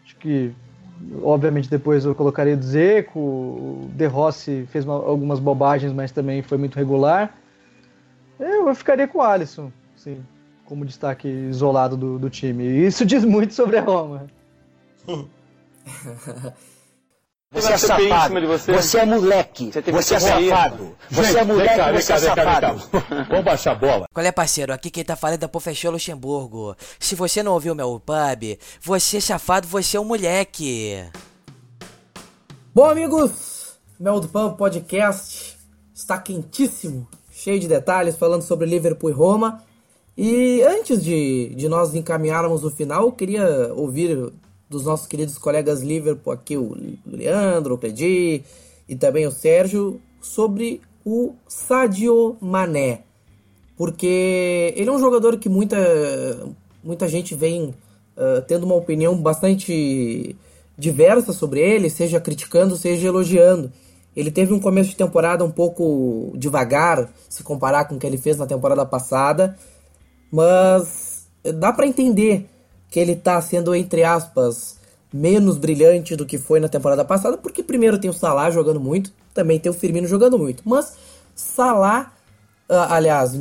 Speaker 5: Acho que, obviamente, depois eu colocaria o Zeco, o De Rossi fez uma, algumas bobagens, mas também foi muito regular. Eu, eu ficaria com o Alisson, sim, como destaque isolado do, do time. E isso diz muito sobre a Roma.
Speaker 7: Você é safado. Você. você. é moleque. Você, você é safado. Você é moleque, cá, você cá, é safado.
Speaker 8: Vamos baixar a bola. Qual é, parceiro? Aqui quem tá falando é o professor Luxemburgo. Se você não ouviu meu pub, você é safado, você é um moleque.
Speaker 1: Bom, amigos, Mel do Pub Podcast está quentíssimo, cheio de detalhes, falando sobre Liverpool e Roma. E antes de, de nós encaminharmos o final, eu queria ouvir dos nossos queridos colegas Liverpool, aqui o Leandro, o Cledi e também o Sérgio, sobre o Sadio Mané. Porque ele é um jogador que muita, muita gente vem uh, tendo uma opinião bastante diversa sobre ele, seja criticando, seja elogiando. Ele teve um começo de temporada um pouco devagar, se comparar com o que ele fez na temporada passada, mas dá para entender que ele está sendo, entre aspas, menos brilhante do que foi na temporada passada, porque primeiro tem o Salah jogando muito, também tem o Firmino jogando muito. Mas Salah, ah, aliás,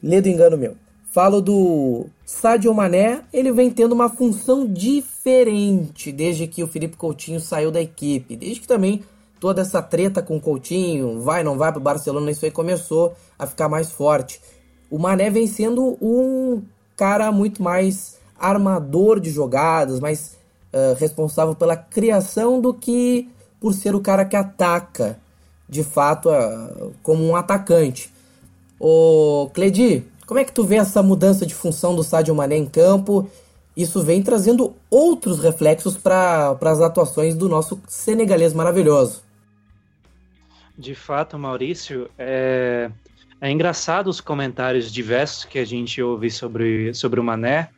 Speaker 1: lê do engano meu, falo do Sadio Mané, ele vem tendo uma função diferente desde que o Felipe Coutinho saiu da equipe, desde que também toda essa treta com o Coutinho, vai não vai para o Barcelona, isso aí começou a ficar mais forte. O Mané vem sendo um cara muito mais armador de jogadas, mais uh, responsável pela criação do que por ser o cara que ataca, de fato, uh, como um atacante. O Cledi, como é que tu vê essa mudança de função do Sadio Mané em campo? Isso vem trazendo outros reflexos para as atuações do nosso senegalês maravilhoso.
Speaker 2: De fato, Maurício, é, é engraçado os comentários diversos que a gente ouve sobre, sobre o Mané,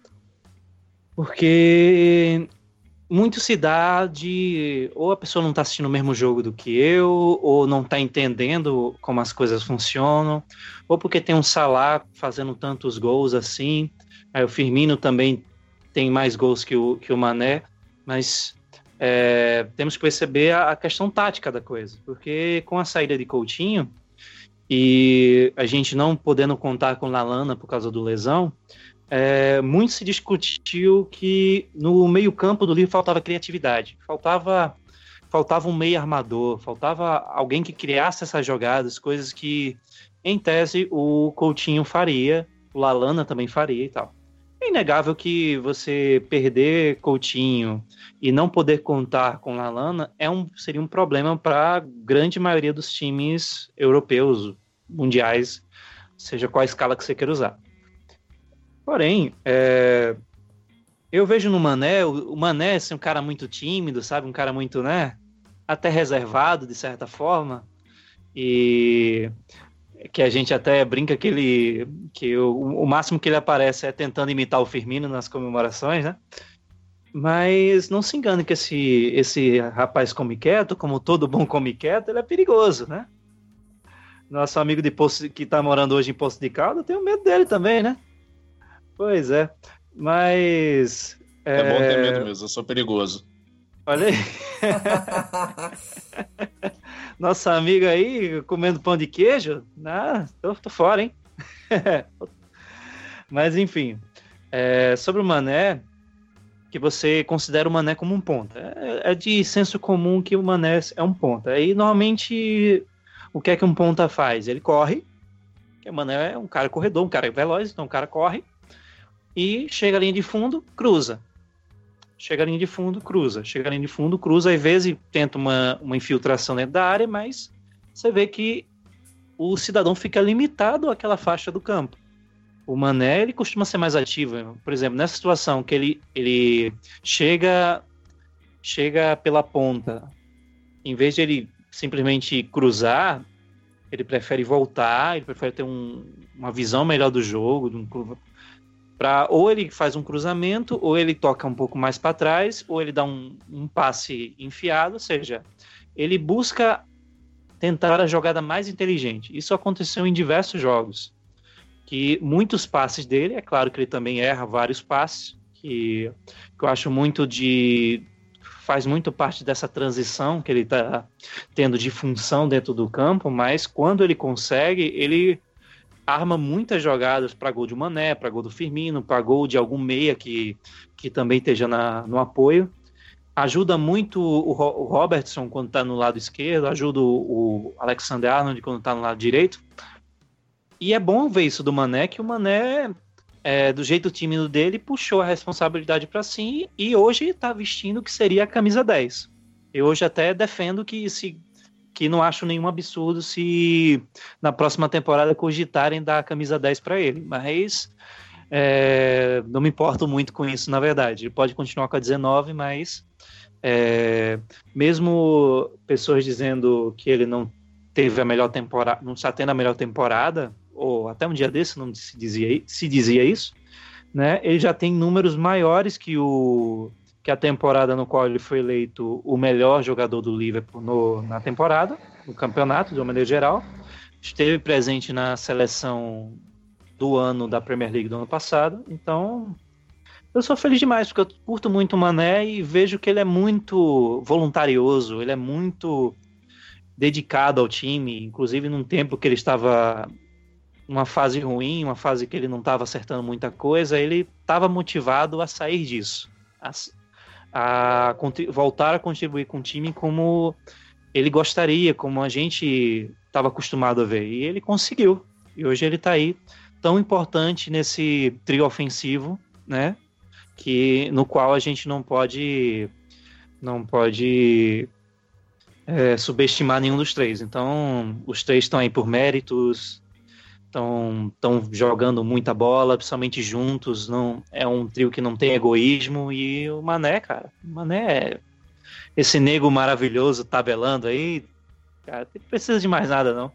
Speaker 2: porque muito se dá de ou a pessoa não está assistindo o mesmo jogo do que eu, ou não está entendendo como as coisas funcionam, ou porque tem um Salah fazendo tantos gols assim. Aí o Firmino também tem mais gols que o, que o Mané, mas é, temos que perceber a, a, questão tática da coisa, porque com a saída de Coutinho e a gente não podendo contar com Lalana por causa do lesão, é, muito se discutiu que no meio-campo do livro faltava criatividade, faltava faltava um meio armador, faltava alguém que criasse essas jogadas, coisas que, em tese, o Coutinho faria, o Lalana também faria e tal. É inegável que você perder Coutinho e não poder contar com Lalana é um, seria um problema para a grande maioria dos times europeus, mundiais, seja qual a escala que você queira usar. Porém, é, eu vejo no Mané, o, Mané assim, um cara muito tímido, sabe? Um cara muito, né? Até reservado, de certa forma. E que a gente até brinca que ele que o, o, máximo que ele aparece é tentando imitar o Firmino nas comemorações, né? Mas não se engane que esse esse rapaz come quieto, como todo bom come quieto, ele é perigoso, né? Nosso amigo de Poço, que tá morando hoje em Poço de Calda, eu tenho medo dele também, né? Pois é. Mas.
Speaker 3: É, é bom ter medo mesmo, eu sou perigoso.
Speaker 2: Olha aí. Nossa amiga aí comendo pão de queijo? Ah, tô, tô fora, hein? Mas enfim. É, sobre o Mané, que você considera o Mané como um ponta. É, é, de senso comum que o Mané é um ponta. Aí normalmente o que é que um ponta faz? Ele corre, que o Mané é um cara corredor, um cara veloz, então o cara corre, e chega a linha de fundo, cruza. Chega a linha de fundo, cruza. Chega a linha de fundo, cruza, às vezes tenta uma, uma infiltração dentro da área, mas você vê que o cidadão fica limitado àquela faixa do campo. O Mané ele costuma ser mais ativo. Por exemplo, nessa situação que ele, ele chega chega pela ponta, em vez de ele simplesmente cruzar, ele prefere voltar, ele prefere ter um, uma visão melhor do jogo, pra, ou ele faz um cruzamento, ou ele toca um pouco mais para trás, ou ele dá um, um passe enfiado, ou seja, ele busca tentar a jogada mais inteligente. Isso aconteceu em diversos jogos. Que muitos passes dele, é claro que ele também erra vários passes, que, que eu acho muito de. faz muito parte dessa transição que ele está tendo de função dentro do campo, mas quando ele consegue, ele arma muitas jogadas para gol de Mané, para gol do Firmino, para gol de algum meia que, que também esteja na, no apoio ajuda muito o, o Robertson quando está no lado esquerdo, ajuda o, o Alexander Arnold quando está no lado direito. E é bom ver isso do Mané, que o Mané, é, do jeito tímido dele, puxou a responsabilidade para si e hoje está vestindo o que seria a camisa 10. Eu hoje até defendo que se que não acho nenhum absurdo se na próxima temporada cogitarem dar a camisa 10 para ele, mas é, não me importo muito com isso, na verdade. Ele pode continuar com a 19, mas é, mesmo pessoas dizendo que ele não teve a melhor temporada, não está tendo a melhor temporada, ou até um dia desse não se dizia, se dizia isso, né? Ele já tem números maiores que o que a temporada no qual ele foi eleito o melhor jogador do Liverpool no, na temporada, no campeonato, de uma maneira geral. Esteve presente na seleção do ano da Premier League do ano passado, então eu sou feliz demais, porque eu curto muito o Mané e vejo que ele é muito voluntarioso, ele é muito dedicado ao time, inclusive num tempo que ele estava numa fase ruim, uma fase que ele não estava acertando muita coisa, ele estava motivado a sair disso, a, a, voltar a contribuir com o time como ele gostaria, como a gente estava acostumado a ver. E ele conseguiu. E hoje ele está aí, tão importante nesse trio ofensivo, né? que no qual a gente não pode não pode é, subestimar nenhum dos três. Então, os três estão aí por méritos, estão estão jogando muita bola, principalmente juntos. Não é um trio que não tem egoísmo e o Mané, cara, o Mané é esse nego maravilhoso tabelando aí, cara, não precisa de mais nada não.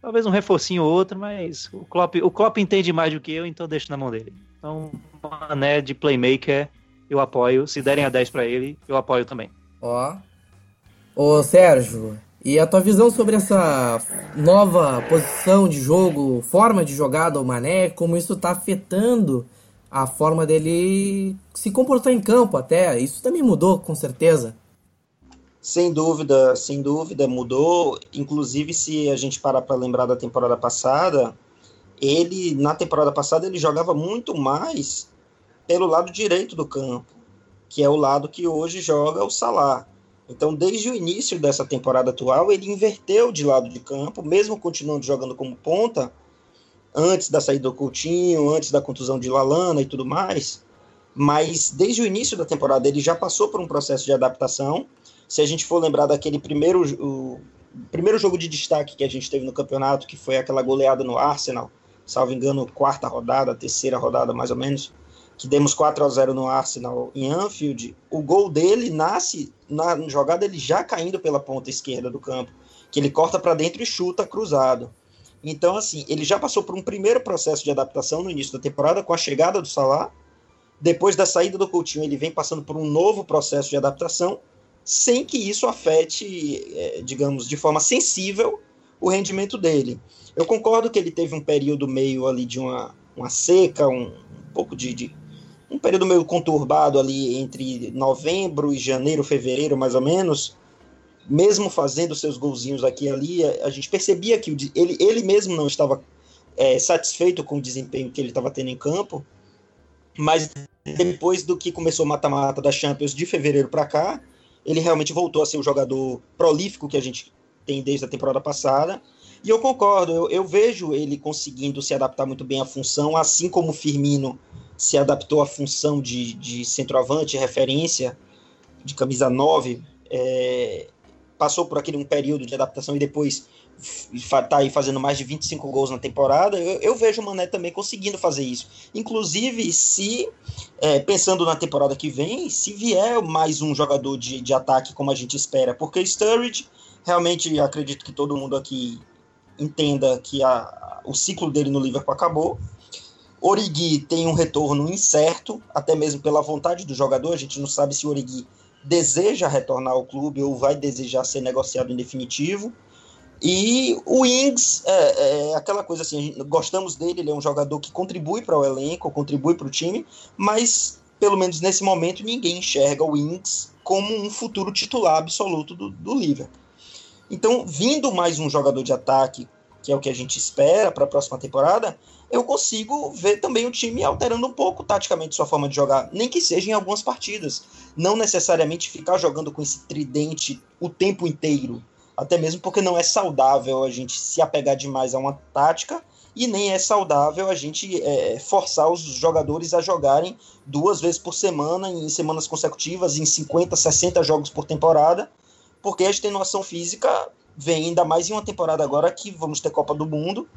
Speaker 2: Talvez um reforcinho ou outro, mas o Klopp, o Klopp entende mais do que eu, então deixo na mão dele. Então, Mané de playmaker, eu apoio. Se derem a 10 para ele, eu apoio também.
Speaker 1: Ó. Ô, Sérgio, e a tua visão sobre essa nova posição de jogo, forma de jogada do Mané, como isso tá afetando a forma dele se comportar em campo até. Isso também mudou, com certeza.
Speaker 4: Sem dúvida, sem dúvida mudou. Inclusive, se a gente parar para lembrar da temporada passada, ele na temporada passada ele jogava muito mais pelo lado direito do campo, que é o lado que hoje joga o Salah. Então, desde o início dessa temporada atual, ele inverteu de lado de campo, mesmo continuando jogando como ponta, antes da saída do Coutinho, antes da contusão de Lalana e tudo mais. Mas desde o início da temporada ele já passou por um processo de adaptação. Se a gente for lembrar daquele primeiro, o, primeiro jogo de destaque que a gente teve no campeonato, que foi aquela goleada no Arsenal, salvo engano, quarta rodada, terceira rodada mais ou menos, que demos 4 a 0 no Arsenal em Anfield, o gol dele nasce na jogada ele já caindo pela ponta esquerda do campo, que ele corta para dentro e chuta cruzado. Então, assim, ele já passou por um primeiro processo de adaptação no início da temporada com a chegada do Salah. Depois da saída do Coutinho, ele vem passando por um novo processo de adaptação, sem que isso afete, é, digamos, de forma sensível o rendimento dele. Eu concordo que ele teve um período meio ali de uma, uma seca, um, um pouco de, de, um período meio conturbado ali entre novembro e janeiro, fevereiro, mais ou menos. Mesmo fazendo seus golzinhos aqui e ali, a, gente percebia que ele, ele mesmo não estava é, satisfeito com o desempenho que ele estava tendo em campo. Mas depois do que começou o mata-mata da Champions de fevereiro para cá, ele realmente voltou a ser o jogador prolífico que a gente tem desde a temporada passada e eu concordo, eu, eu, vejo ele conseguindo se adaptar muito bem à função, assim como o Firmino se adaptou à função de, de centroavante, referência, de camisa 9, é, passou por aquele um período de adaptação e depois tá aí fazendo mais de 25 gols na temporada, eu, eu vejo o Mané também conseguindo fazer isso. Inclusive, se é, pensando na temporada que vem, se vier mais um jogador de, de ataque como a gente espera, porque Sturridge, realmente acredito que todo mundo aqui entenda que a, o ciclo dele no Liverpool acabou. Origi tem um retorno incerto, até mesmo pela vontade do jogador. A gente não sabe se o Origi deseja retornar ao clube ou vai desejar ser negociado em definitivo. E o Ings é, é aquela coisa assim, gostamos dele, ele é um jogador que contribui para o elenco, contribui para o time, mas pelo menos nesse momento ninguém enxerga o Ings como um futuro titular absoluto do, do Liverpool. Então, vindo mais um jogador de ataque, que é o que a gente espera para a próxima temporada, eu consigo ver também o time alterando um pouco taticamente sua forma de jogar, nem que seja em algumas partidas. Não necessariamente ficar jogando com esse tridente o tempo inteiro, até mesmo porque não é saudável a gente se apegar demais a uma tática e nem é saudável a gente é, forçar os jogadores a jogarem duas vezes por semana, em semanas consecutivas, em 50, 60 jogos por temporada, porque a extenuação física vem ainda mais em uma temporada agora que vamos ter Copa do Mundo.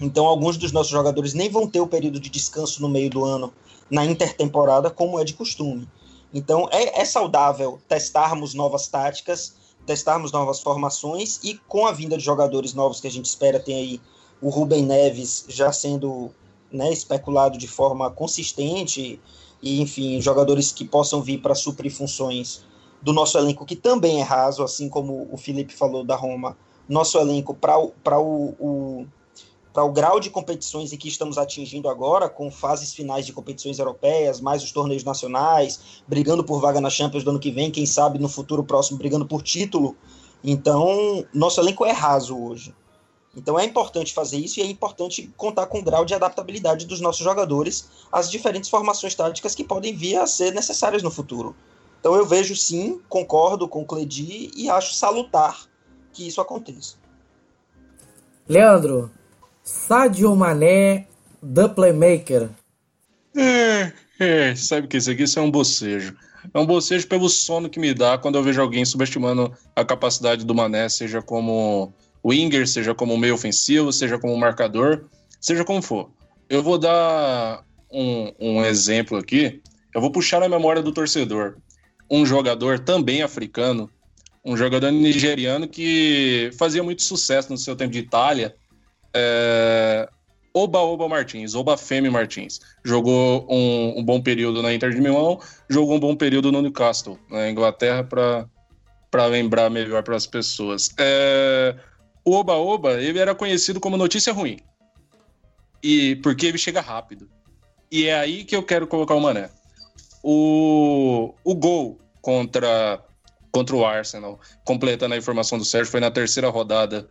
Speaker 4: Então, alguns dos nossos jogadores nem vão ter o período de descanso no meio do ano na intertemporada, como é de costume. Então, é, é saudável testarmos novas táticas, testarmos novas formações e com a vinda de jogadores novos que a gente espera, tem aí o Rubem Neves já sendo né, especulado de forma consistente e, enfim, jogadores que possam vir para suprir funções do nosso elenco, que também é raso, assim como o Felipe falou da Roma, nosso elenco para o, o, para o grau de competições em que estamos atingindo agora, com fases finais de competições europeias, mais os torneios nacionais, brigando por vaga na Champions do ano que vem, quem sabe no futuro próximo brigando por título. Então, nosso elenco é raso hoje. Então é importante fazer isso e é importante contar com o grau de adaptabilidade dos nossos jogadores às diferentes formações táticas que podem vir a ser necessárias no futuro. Então eu vejo sim, concordo com o Cledi e acho salutar que isso aconteça.
Speaker 1: Leandro, Sadio Mané, The Playmaker.
Speaker 3: É, é, sabe que isso aqui isso é um bocejo. É um bocejo pelo sono que me dá quando eu vejo alguém subestimando a capacidade do Mané, seja como winger, seja como meio ofensivo, seja como marcador, seja como for. Eu vou dar um, um exemplo aqui. Eu vou puxar a memória do torcedor um jogador também africano, um jogador nigeriano que fazia muito sucesso no seu tempo de Itália, é... Oba Oba Martins, Oba Femi Martins. Jogou um, um, bom período na Inter de Milão, jogou um bom período no Newcastle, na Inglaterra, para lembrar melhor para as pessoas. É... O Oba Oba, ele era conhecido como notícia ruim. E porque ele chega rápido. E é aí que eu quero colocar o Mané. O, o gol contra, contra o Arsenal, completando a informação do Sérgio, foi na terceira rodada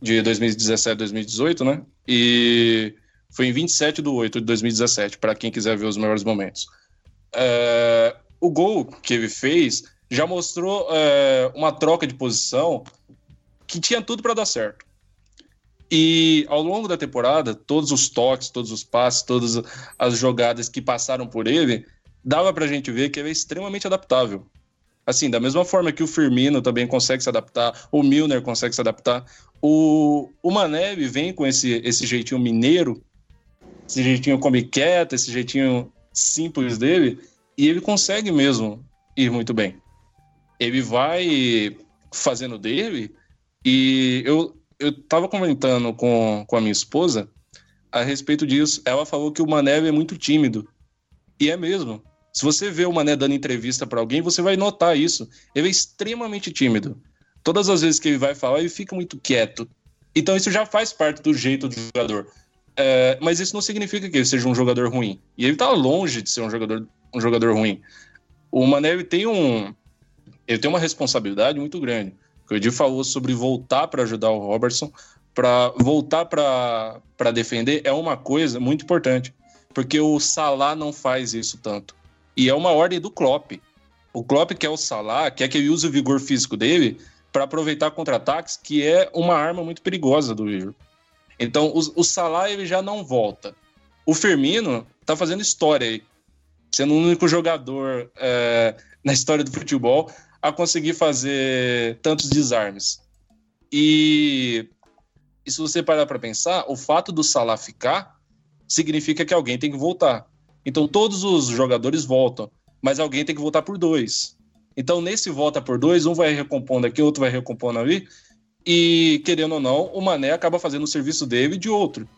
Speaker 3: de 2017-2018, né? E foi em 27 de 8 de 2017, para quem quiser ver os melhores momentos. É, o gol que ele fez já mostrou é, uma troca de posição que tinha tudo para dar certo. E ao longo da temporada, todos os toques, todos os passes, todas as jogadas que passaram por ele dava pra gente ver que ele é extremamente adaptável. Assim, da mesma forma que o Firmino também consegue se adaptar, o Milner consegue se adaptar, o, o Mané vem com esse, esse jeitinho mineiro, esse jeitinho come quieto, esse jeitinho simples dele, e ele consegue mesmo ir muito bem. Ele vai fazendo dele, e eu, eu tava comentando com, com a minha esposa a respeito disso. Ela falou que o Mané é muito tímido. E é mesmo. Se você vê o Mané dando entrevista para alguém, você vai notar isso. Ele é extremamente tímido. Todas as vezes que ele vai falar, ele fica muito quieto. Então isso já faz parte do jeito do jogador. É, mas isso não significa que ele seja um jogador ruim. E ele está longe de ser um jogador, um jogador ruim. O Mané tem um, ele tem uma responsabilidade muito grande. O Edi falou sobre voltar para ajudar o Robertson, para voltar para defender é uma coisa muito importante, porque o Salah não faz isso tanto. E é uma ordem do Klopp. O Klopp quer o Salah, quer que ele use o vigor físico dele para aproveitar contra-ataques, que é uma arma muito perigosa do Liverpool. Então, o, o Salah ele já não volta. O Firmino tá fazendo história aí, sendo o único jogador é, na história do futebol a conseguir fazer tantos desarmes. E, e se você parar para pensar, o fato do Salah ficar significa que alguém tem que voltar. Então todos os jogadores voltam, mas alguém tem que voltar por dois. Então nesse volta por dois, um vai recompondo aqui, outro vai recompondo ali, e querendo ou não, o Mané acaba fazendo o serviço dele de outro.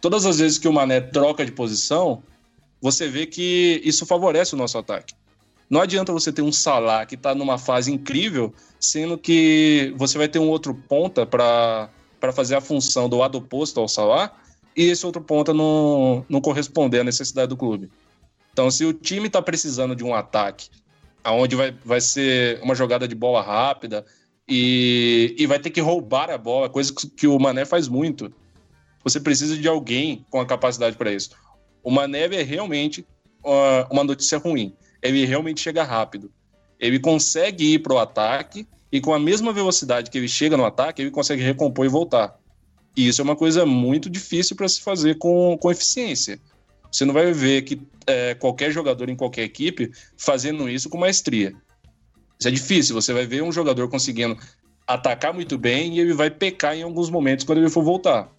Speaker 3: Todas as vezes que o Mané troca de posição, você vê que isso favorece o nosso ataque. Não adianta você ter um Salah que está numa fase incrível, sendo que você vai ter um outro ponta para fazer a função do lado oposto ao Salah, e esse outro ponta não, não corresponder à necessidade do clube. Então, se o time está precisando de um ataque, aonde vai, vai ser uma jogada de bola rápida e, e vai ter que roubar a bola, coisa que o Mané faz muito, você precisa de alguém com a capacidade para isso. O Mané é realmente uma notícia ruim ele realmente chega rápido. Ele consegue ir para o ataque e com a mesma velocidade que ele chega no ataque, ele consegue recompor e voltar. E isso é uma coisa muito difícil para se fazer com, com eficiência. Você não vai ver que é, qualquer jogador em qualquer equipe fazendo isso com maestria. Isso é difícil. Você vai ver um jogador conseguindo atacar muito bem e ele vai pecar em alguns momentos quando ele for voltar.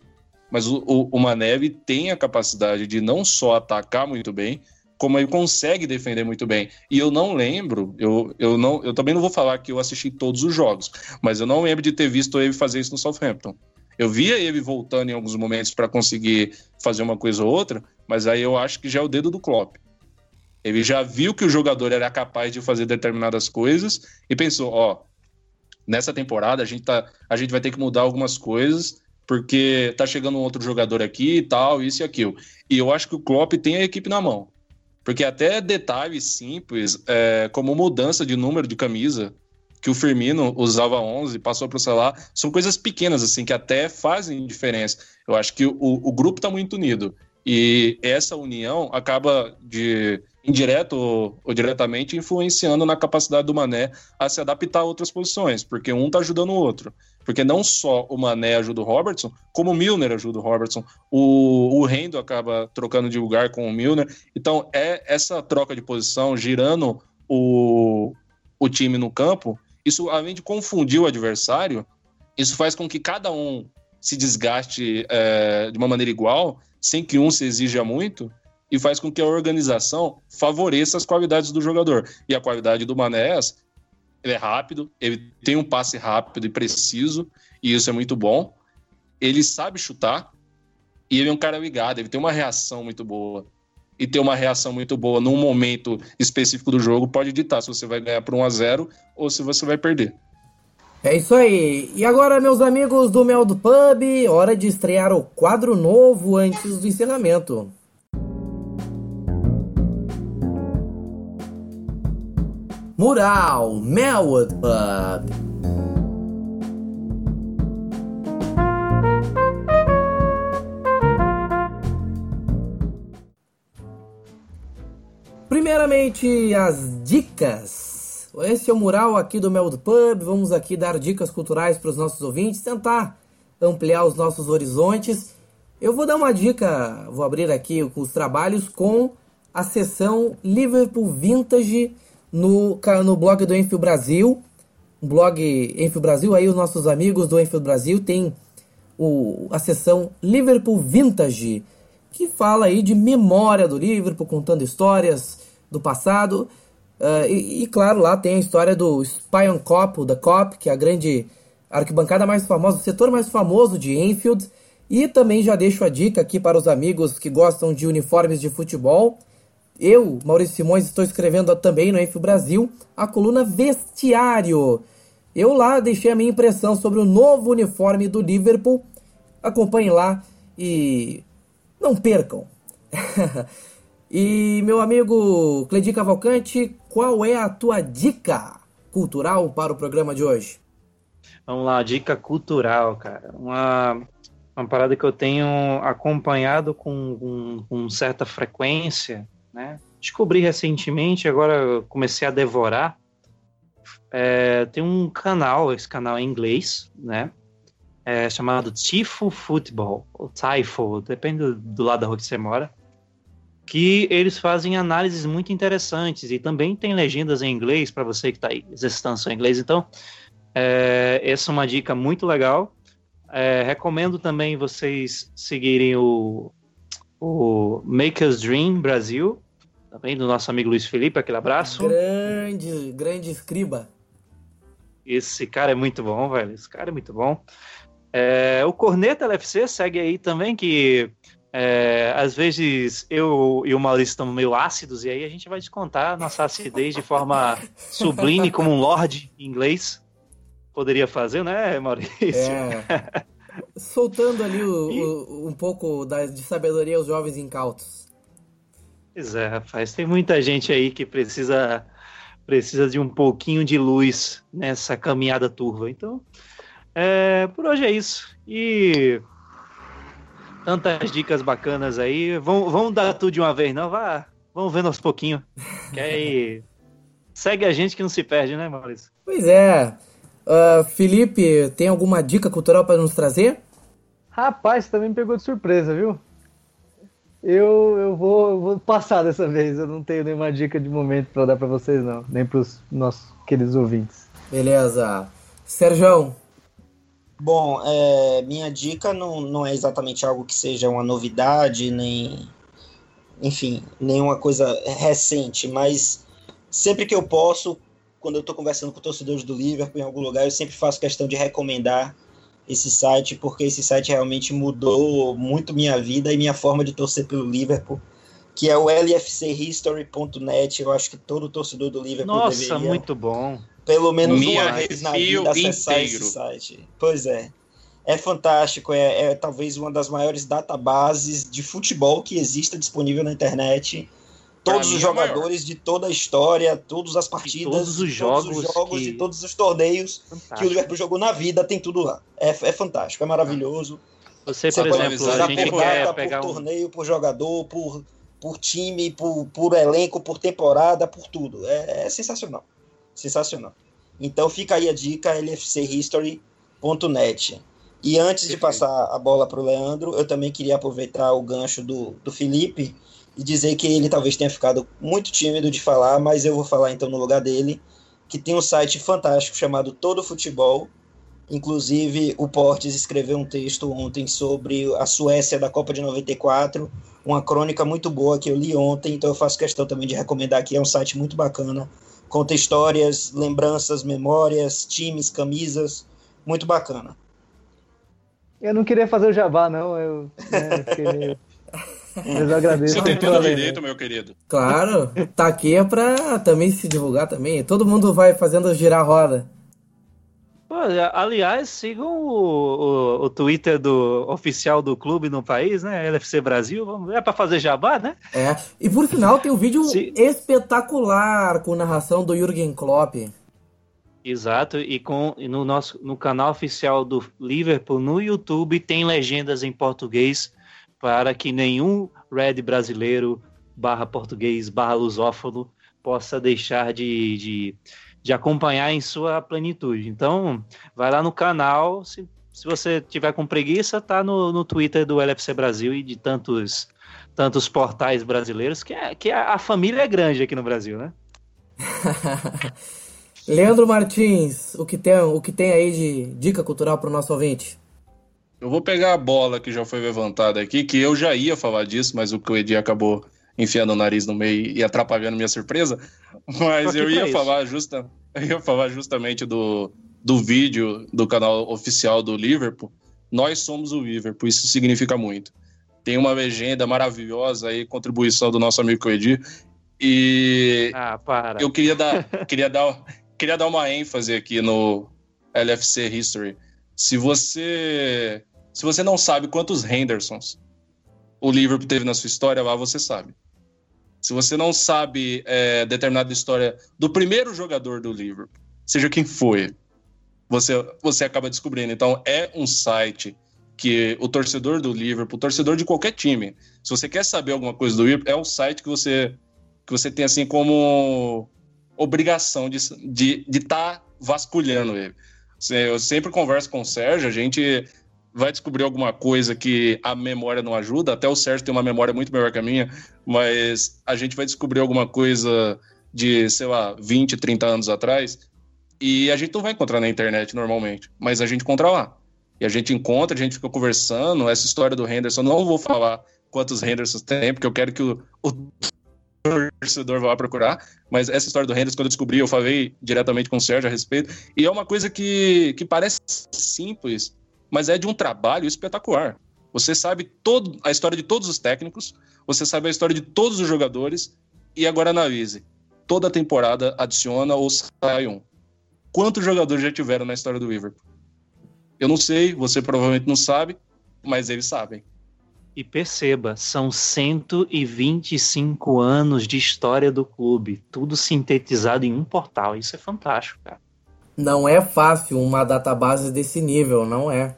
Speaker 3: Mas o, o, o Maneve tem a capacidade de não só atacar muito bem, como ele consegue defender muito bem. E eu não lembro, eu, eu, não, eu também não vou falar que eu assisti todos os jogos, mas eu não lembro de ter visto ele fazer isso no Southampton. Eu via ele voltando em alguns momentos para conseguir fazer uma coisa ou outra, mas aí eu acho que já é o dedo do Klopp. Ele já viu que o jogador era capaz de fazer determinadas coisas e pensou, ó, nessa temporada a gente, tá, a gente vai ter que mudar algumas coisas porque tá chegando um outro jogador aqui e tal, isso e aquilo. E eu acho que o Klopp tem a equipe na mão. Porque até detalhes simples, é, como mudança de número de camisa, que o Firmino usava 11, passou para o Salah, são coisas pequenas, assim, que até fazem diferença. Eu acho que o, o grupo está muito unido. E essa união acaba de indireto ou, ou, diretamente influenciando na capacidade do Mané a se adaptar a outras posições, porque um está ajudando o outro. Porque não só o Mané ajuda o Robertson, como o Milner ajuda o Robertson. O, o Rendo acaba trocando de lugar com o Milner. Então, é essa troca de posição, girando o, o time no campo, isso, além de confundir o adversário, isso faz com que cada um se desgaste é, de uma maneira igual, sem que um se exija muito, e faz com que a organização favoreça as qualidades do jogador. E a qualidade do Mané é ele é rápido, ele tem um passe rápido e preciso, e isso é muito bom. Ele sabe chutar, e ele é um cara ligado, ele tem uma reação muito boa. E ter uma reação muito boa num momento específico do jogo pode ditar se você vai ganhar por 1 a 0 ou se você vai perder.
Speaker 1: É isso aí. E agora, meus amigos do Mel do Pub, hora de estrear o quadro novo antes do encerramento. Mural Melwood Pub. Primeiramente, as dicas. Esse é o mural aqui do Melwood Pub. Vamos aqui dar dicas culturais para os nossos ouvintes, tentar ampliar os nossos horizontes. Eu vou dar uma dica, vou abrir aqui os trabalhos com a seção Liverpool Vintage no, no blog do Enfield Brasil. Blog Enfield Brasil, aí os nossos amigos do Enfield Brasil tem o, a seção Liverpool Vintage, que fala aí de memória do Liverpool, contando histórias do passado. Uh, e, e, claro, lá tem a história do Spion Cop, da Cop, que é a grande arquibancada mais famosa, o setor mais famoso de Enfield. E também já deixo a dica aqui para os amigos que gostam de uniformes de futebol. Eu, Maurício Simões, estou escrevendo também no Enf Brasil a coluna Vestiário. Eu lá deixei a minha impressão sobre o novo uniforme do Liverpool. Acompanhem lá e não percam. e meu amigo Cledi Cavalcante, qual é a tua dica cultural para o programa de hoje?
Speaker 2: Vamos lá, dica cultural, cara. Uma, uma parada que eu tenho acompanhado com, com, com certa frequência né? Descobri recentemente, agora comecei a devorar. É, tem um canal, esse canal é em inglês, né? É chamado Tifo Football, ou Tifo, depende do lado da rua que você mora. Que eles fazem análises muito interessantes e também tem legendas em inglês para você que está aí exercitando seu inglês. Então, é, essa é uma dica muito legal. É, recomendo também vocês seguirem o, o Makers Dream Brasil, também do nosso amigo Luiz Felipe, aquele abraço.
Speaker 1: Grande, grande escriba.
Speaker 2: Esse cara é muito bom, velho. Esse cara é muito bom. É, o Corneta LFC segue aí também, que é, às vezes eu e o Maurício estamos meio ácidos, e aí a gente vai descontar nossa acidez de forma sublime, como um lord inglês poderia fazer, né, Maurício?
Speaker 1: É. Soltando ali o, o, um pouco da, de sabedoria aos jovens incautos.
Speaker 2: Pois é, rapaz, tem muita gente aí que precisa precisa de um pouquinho de luz nessa caminhada turva. Então, é, por hoje é isso. E tantas dicas bacanas aí. Vamos, vamos dar tudo de uma vez, não? Vá, vamos vendo aos pouquinhos. Que aí segue a gente que não se perde, né, Maurício?
Speaker 1: Pois é. Uh, Felipe, tem alguma dica cultural para nos trazer?
Speaker 5: Rapaz, também me pegou de surpresa, viu? Eu, eu, vou, eu vou passar dessa vez. Eu não tenho nenhuma dica de momento para dar para vocês, não. Nem para os nossos queridos ouvintes.
Speaker 1: Beleza. Sérgio,
Speaker 4: Bom, é, minha dica não, não é exatamente algo que seja uma novidade, nem. Enfim, nenhuma coisa recente, mas sempre que eu posso, quando eu estou conversando com torcedores do Liverpool em algum lugar, eu sempre faço questão de recomendar esse site, porque esse site realmente mudou muito minha vida e minha forma de torcer pelo Liverpool, que é o lfchistory.net. Eu acho que todo torcedor do Liverpool
Speaker 2: Nossa,
Speaker 4: deveria...
Speaker 2: muito bom
Speaker 4: pelo menos Minha uma vez na vida acessar inteiro. esse site. Pois é. É fantástico, é, é, talvez uma das maiores databases de futebol que exista disponível na internet. Todos os é jogadores é de toda a história, todas as partidas,
Speaker 2: todos os jogos,
Speaker 4: todos os jogos
Speaker 2: que...
Speaker 4: e todos os torneios fantástico. que o Liverpool jogou na vida, tem tudo lá. É, é fantástico, é maravilhoso.
Speaker 2: Você, por exemplo, a gente
Speaker 4: por
Speaker 2: quer
Speaker 4: data,
Speaker 2: pegar
Speaker 4: por um... torneio, por jogador, por, por time, por, por elenco, por temporada, por tudo. É, é sensacional. Sensacional. Então fica aí a dica, lfchistory.net. E antes de passar a bola para o Leandro, eu também queria aproveitar o gancho do, do Felipe e dizer que ele talvez tenha ficado muito tímido de falar, mas eu vou falar então no lugar dele, que tem um site fantástico chamado Todo Futebol. Inclusive, o Portes escreveu um texto ontem sobre a Suécia da Copa de 94, uma crônica muito boa que eu li ontem, então eu faço questão também de recomendar aqui, é um site muito bacana Conta histórias, lembranças, memórias, times, camisas. Muito bacana.
Speaker 5: Eu não queria fazer o jabá, não. Eu, né, queria... Mas eu agradeço.
Speaker 3: Você tem todo o direito, meu querido.
Speaker 1: Claro, tá aqui é pra também se divulgar também. Todo mundo vai fazendo girar a roda.
Speaker 2: Pô, aliás, sigam o, o, o, Twitter do oficial do clube no país, né? LFC Brasil. É para fazer jabá, né?
Speaker 1: É. E por final tem um vídeo espetacular com narração do Jürgen Klopp.
Speaker 2: Exato, e com e no nosso no canal oficial do Liverpool no YouTube tem legendas em português para que nenhum Red brasileiro barra português barra lusófono possa deixar de, de de acompanhar em sua plenitude. Então, vai lá no canal, se, se você tiver com preguiça, tá no, no Twitter do LFC Brasil e de tantos tantos portais brasileiros, que, é, que a, a família é grande aqui no Brasil, né?
Speaker 1: Leandro Martins, o que tem, o que tem aí de dica cultural para o nosso ouvinte?
Speaker 3: Eu vou pegar a bola que já foi levantada aqui, que eu já ia falar disso, mas o Cleidi acabou enfiando o nariz no meio e atrapalhando minha surpresa. Mas eu ia falar justa, eu ia falar justamente do, do vídeo do canal oficial do Liverpool. Nós somos o Liverpool, isso significa muito. Tem uma legenda maravilhosa aí, contribuição do nosso amigo Edir. E
Speaker 2: ah, para.
Speaker 3: eu queria dar, queria dar, queria dar uma ênfase aqui no LFC History. Se você, se você não sabe quantos Hendersons o Liverpool teve na sua história, lá você sabe. Se você não sabe é, determinada história do primeiro jogador do Liverpool, seja quem foi, você, você acaba descobrindo. Então, é um site que o torcedor do Liverpool, o torcedor de qualquer time, se você quer saber alguma coisa do Liverpool, é um site que você, que você tem assim como obrigação de estar de, de tá vasculhando ele. Eu sempre converso com o Sérgio, a gente vai descobrir alguma coisa que a memória não ajuda. Até o Sérgio tem uma memória muito melhor que a minha, mas a gente vai descobrir alguma coisa de, sei lá, 20, 30 anos atrás e a gente não vai encontrar na internet normalmente, mas a gente encontra lá. E a gente encontra, a gente fica conversando. Essa história do Henderson, não vou falar quantos Hendersons tem, porque eu quero que o, o torcedor vá procurar. Mas essa história do Henderson, quando eu descobri, eu falei diretamente com o Sérgio a respeito. E é uma coisa que, que parece simples, mas é de um trabalho espetacular. Você sabe todo, a história de todos os técnicos, você sabe a história de todos os jogadores, e agora analise. Toda temporada adiciona ou sai um. Quantos jogadores já tiveram na história do Liverpool? Eu não sei, você provavelmente não sabe, mas eles sabem.
Speaker 2: E perceba, são 125 anos de história do clube, tudo sintetizado em um portal. Isso é fantástico, cara.
Speaker 1: Não é fácil uma database desse nível, não é.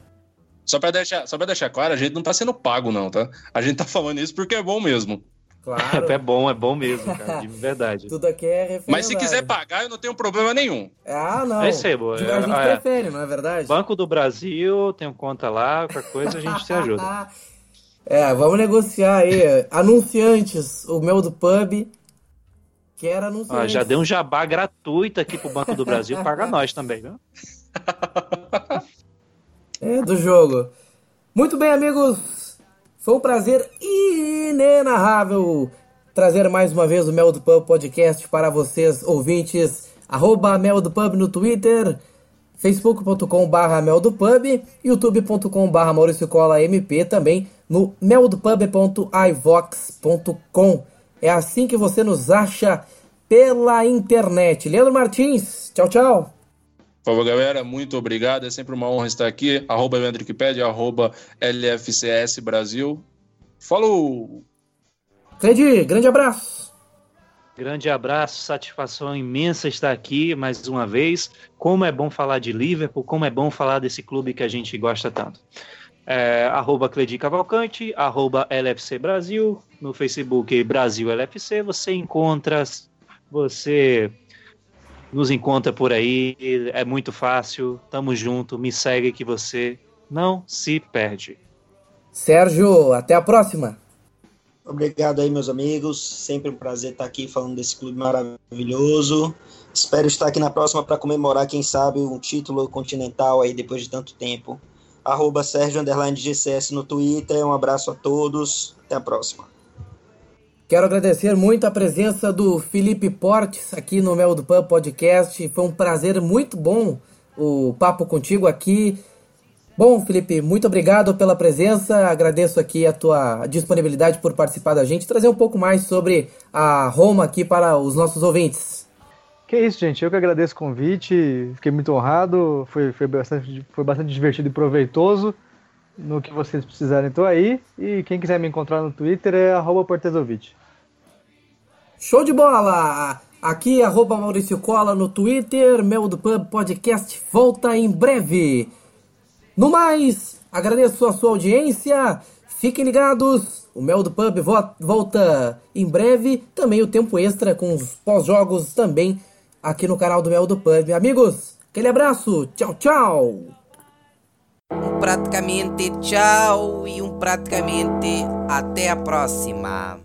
Speaker 3: Só para deixar, só pra deixar claro, a gente não tá sendo pago, não, tá? A gente tá falando isso porque é bom mesmo.
Speaker 2: Claro. É bom, é bom mesmo, cara, de verdade.
Speaker 1: Tudo aqui é referendado.
Speaker 3: Mas se quiser pagar, eu não tenho problema nenhum.
Speaker 1: Ah, não.
Speaker 2: Recebo.
Speaker 1: A gente é, prefere, não é verdade?
Speaker 2: Banco do Brasil, tenho conta lá, qualquer coisa a gente se ajuda.
Speaker 1: é, vamos negociar aí. Anunciantes, o meu do pub. Quero anunciar.
Speaker 2: Já deu um jabá gratuito aqui pro Banco do Brasil, paga nós também, viu?
Speaker 1: é, do jogo. Muito bem, amigos. Foi um prazer inenarrável trazer mais uma vez o Mel do Pub Podcast para vocês, ouvintes. Arroba Mel do Pub no Twitter, facebook.com barra Mel do Pub, youtube.com barra Maurício Cola MP, também no meldopub.ivox.com. É assim que você nos acha pela internet. Leandro Martins, tchau, tchau.
Speaker 3: Falou, galera. Muito obrigado. É sempre uma honra estar aqui. Arroba Wikipedia, arroba LFCS Brasil. Falou!
Speaker 1: Cleide, grande abraço.
Speaker 2: Grande abraço, satisfação imensa estar aqui mais uma vez. Como é bom falar de Liverpool, como é bom falar desse clube que a gente gosta tanto. É, arroba Cledi Cavalcante, arroba LFC Brasil, no Facebook Brasil LFC, você encontra, você nos encontra por aí, é muito fácil, tamo junto, me segue que você não se perde.
Speaker 1: Sérgio, até a próxima.
Speaker 4: Obrigado aí, meus amigos. Sempre um prazer estar aqui falando desse clube maravilhoso. Espero estar aqui na próxima para comemorar, quem sabe, um título continental aí depois de tanto tempo. Arroba Sérgio GCS no Twitter. Um abraço a todos. Até a próxima.
Speaker 1: Quero agradecer muito a presença do Felipe Portes aqui no Mel do Pan Podcast. Foi um prazer muito bom o papo contigo aqui. Bom, Felipe, muito obrigado pela presença. Agradeço aqui a tua disponibilidade por participar da gente, trazer um pouco mais sobre a Roma aqui para os nossos ouvintes.
Speaker 5: Que isso, gente. Eu que agradeço o convite. Fiquei muito honrado. Foi, foi, bastante, foi bastante divertido e proveitoso. No que vocês precisarem, estou aí. E quem quiser me encontrar no Twitter é Portezovic.
Speaker 1: Show de bola! Aqui, arroba Maurício Cola no Twitter, Mel do Pub Podcast volta em breve. No mais, agradeço a sua audiência, fiquem ligados, o Mel do Pub volta em breve, também o tempo extra com os pós-jogos também aqui no canal do Mel do Pub. Amigos, aquele abraço, tchau, tchau!
Speaker 8: Um praticamente tchau e um praticamente até a próxima.